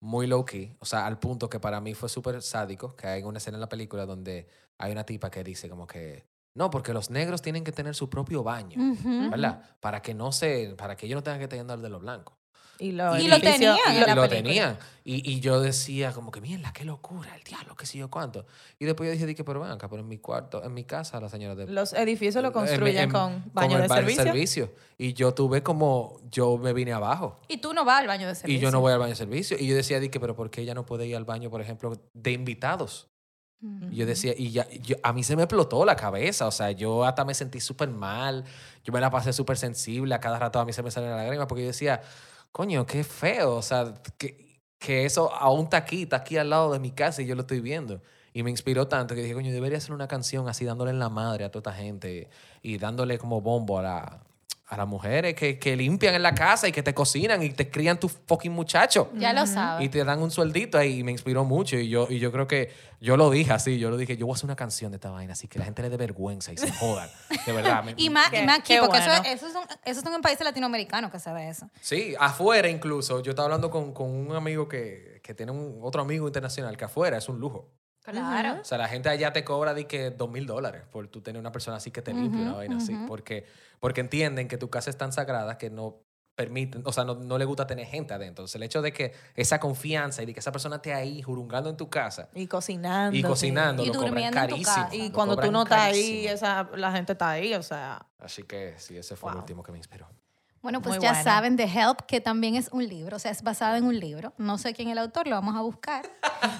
Speaker 3: muy low key, o sea, al punto que para mí fue súper sádico, que hay una escena en la película donde hay una tipa que dice como que, no, porque los negros tienen que tener su propio baño. ¿verdad? Para que no se, para que ellos no tengan que tener el de los blancos.
Speaker 2: Y lo,
Speaker 1: Y lo
Speaker 2: edificio-
Speaker 1: tenían
Speaker 3: Y, lo tenían. Y, y yo decía como que, mierda, qué locura, el diablo, qué sé yo cuánto. Y después yo dije, di que, pero ven acá, pero en mi cuarto, en mi casa, la señora de...
Speaker 2: Los edificios lo construyen
Speaker 3: en-
Speaker 2: con baño
Speaker 3: el
Speaker 2: de
Speaker 3: baño
Speaker 2: servicio.
Speaker 3: Y yo tuve como, yo me vine abajo.
Speaker 1: Y tú no vas al baño de servicio.
Speaker 3: Y yo no voy al baño de servicio. Y yo decía, di que, pero ¿por qué ella no puede ir al baño, por ejemplo, de invitados? Yo decía, y ya, a mí se me explotó la cabeza, o sea, yo hasta me sentí súper mal, yo me la pasé súper sensible, a cada rato a mí se me salían lágrimas, porque yo decía, coño, qué feo, o sea, que, que eso aún está aquí, está aquí al lado de mi casa y yo lo estoy viendo. Y me inspiró tanto que dije, coño, debería hacer una canción así dándole en la madre a toda esta gente y dándole como bombo a la, a las mujeres que, que limpian en la casa y que te cocinan y te crían tu fucking muchacho.
Speaker 1: Ya lo
Speaker 3: Y
Speaker 1: sabes.
Speaker 3: te dan un sueldito ahí y me inspiró mucho. Y yo, y yo creo que yo lo dije así, yo lo dije, yo voy a hacer una canción de esta vaina, así que la gente le dé vergüenza y se jodan. De verdad. me-
Speaker 1: Y más, y más aquí, porque eso,
Speaker 2: bueno.
Speaker 1: eso, son, eso son en países latinoamericanos que se ve eso.
Speaker 3: Sí, afuera incluso. Yo estaba hablando con, con un amigo que, que tiene un, otro amigo internacional que afuera es un lujo.
Speaker 1: Claro.
Speaker 3: O sea, la gente allá te cobra de que dos mil dólares por tú tener una persona así que te limpie una
Speaker 1: Ujú,
Speaker 3: vaina así. Porque, porque entienden que tu casa es tan sagrada que no permiten, o sea, no, no le gusta tener gente adentro. Entonces, el hecho de que esa confianza y de que esa persona esté ahí jurungando en tu casa
Speaker 2: Y cocinando.
Speaker 3: y cocinando,
Speaker 1: Y
Speaker 3: lo cobran
Speaker 1: durmiendo en tu
Speaker 3: carísimo.
Speaker 1: casa.
Speaker 2: Y cuando tú
Speaker 3: cobran
Speaker 2: no estás ahí, esa, la gente está ahí, o sea.
Speaker 3: Así que sí, ese fue el
Speaker 2: Wow.
Speaker 3: último que me inspiró.
Speaker 1: Bueno, pues
Speaker 2: Muy
Speaker 1: ya
Speaker 2: bueno.
Speaker 1: saben de Help, que también es un libro, o sea, es basado en un libro. No sé quién es el autor, lo vamos a buscar.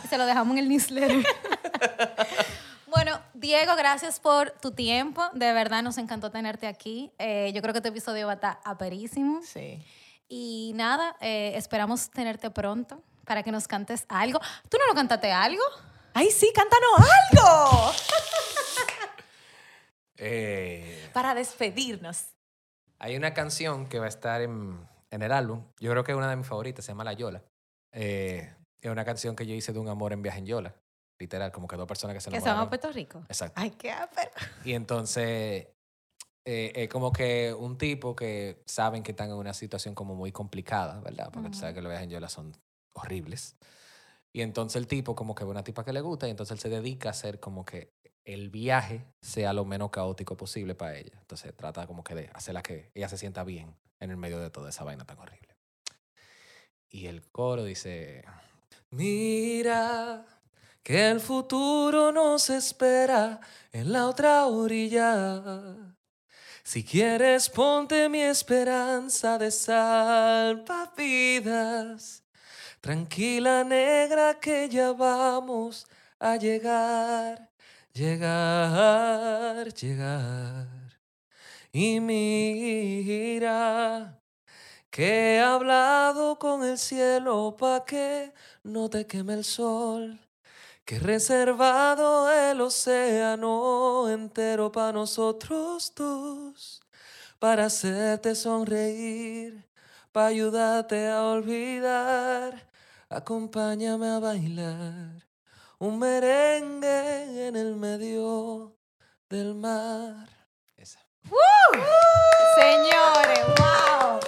Speaker 1: y se lo dejamos en el newsletter. bueno, Diego, gracias por tu tiempo. De verdad nos encantó tenerte aquí. Eh, yo creo que este episodio va a estar aperísimo.
Speaker 2: Sí.
Speaker 1: Y nada, eh, esperamos tenerte pronto para que nos cantes algo. ¿Tú no nos cantaste algo?
Speaker 2: ¡Ay, sí, cántanos algo!
Speaker 3: Eh,
Speaker 2: Para despedirnos.
Speaker 3: Hay una canción que va a estar en, en el álbum. Yo creo que es una de mis favoritas, se llama La Yola. Eh, es una canción que yo hice de un amor en viaje en Yola. Literal, como que dos personas que se
Speaker 1: Que se llama
Speaker 3: enamoraron.
Speaker 1: Puerto Rico.
Speaker 3: Exacto.
Speaker 2: Ay, qué ápero.
Speaker 3: Y entonces, eh, es como que un tipo que saben que están en una situación como muy complicada, ¿verdad? Porque tú sabes que los viajes en Yola son horribles. Y entonces el tipo como que ve una tipa que le gusta y entonces él se dedica a hacer como que el viaje sea lo menos caótico posible para ella. Entonces trata como que de hacerla que ella se sienta bien en el medio de toda esa vaina tan horrible. Y el coro dice, mira que el futuro nos espera en la otra orilla. Si quieres, ponte mi esperanza de salvavidas. Tranquila negra que ya vamos a llegar, llegar, llegar. Y mira que he hablado con el cielo pa' que no te queme el sol. Que he reservado el océano entero para nosotros dos. Para hacerte sonreír, para ayudarte a olvidar. Acompáñame a bailar un merengue en el medio del mar. Esa.
Speaker 1: Señores, wow.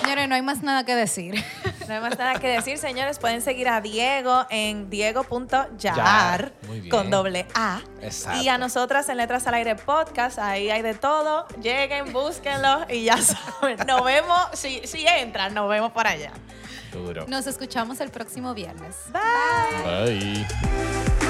Speaker 1: Señores, no hay más nada que decir.
Speaker 2: No hay más nada que decir, señores. Pueden seguir a Diego en diego.yar con doble A.
Speaker 3: Exacto.
Speaker 2: Y a nosotras en Letras al Aire Podcast, ahí hay de todo. Lleguen, búsquenlo y ya saben. Nos vemos, si, si entran, nos vemos por allá.
Speaker 3: Duro.
Speaker 1: Nos escuchamos el próximo viernes.
Speaker 2: Bye.
Speaker 3: Bye.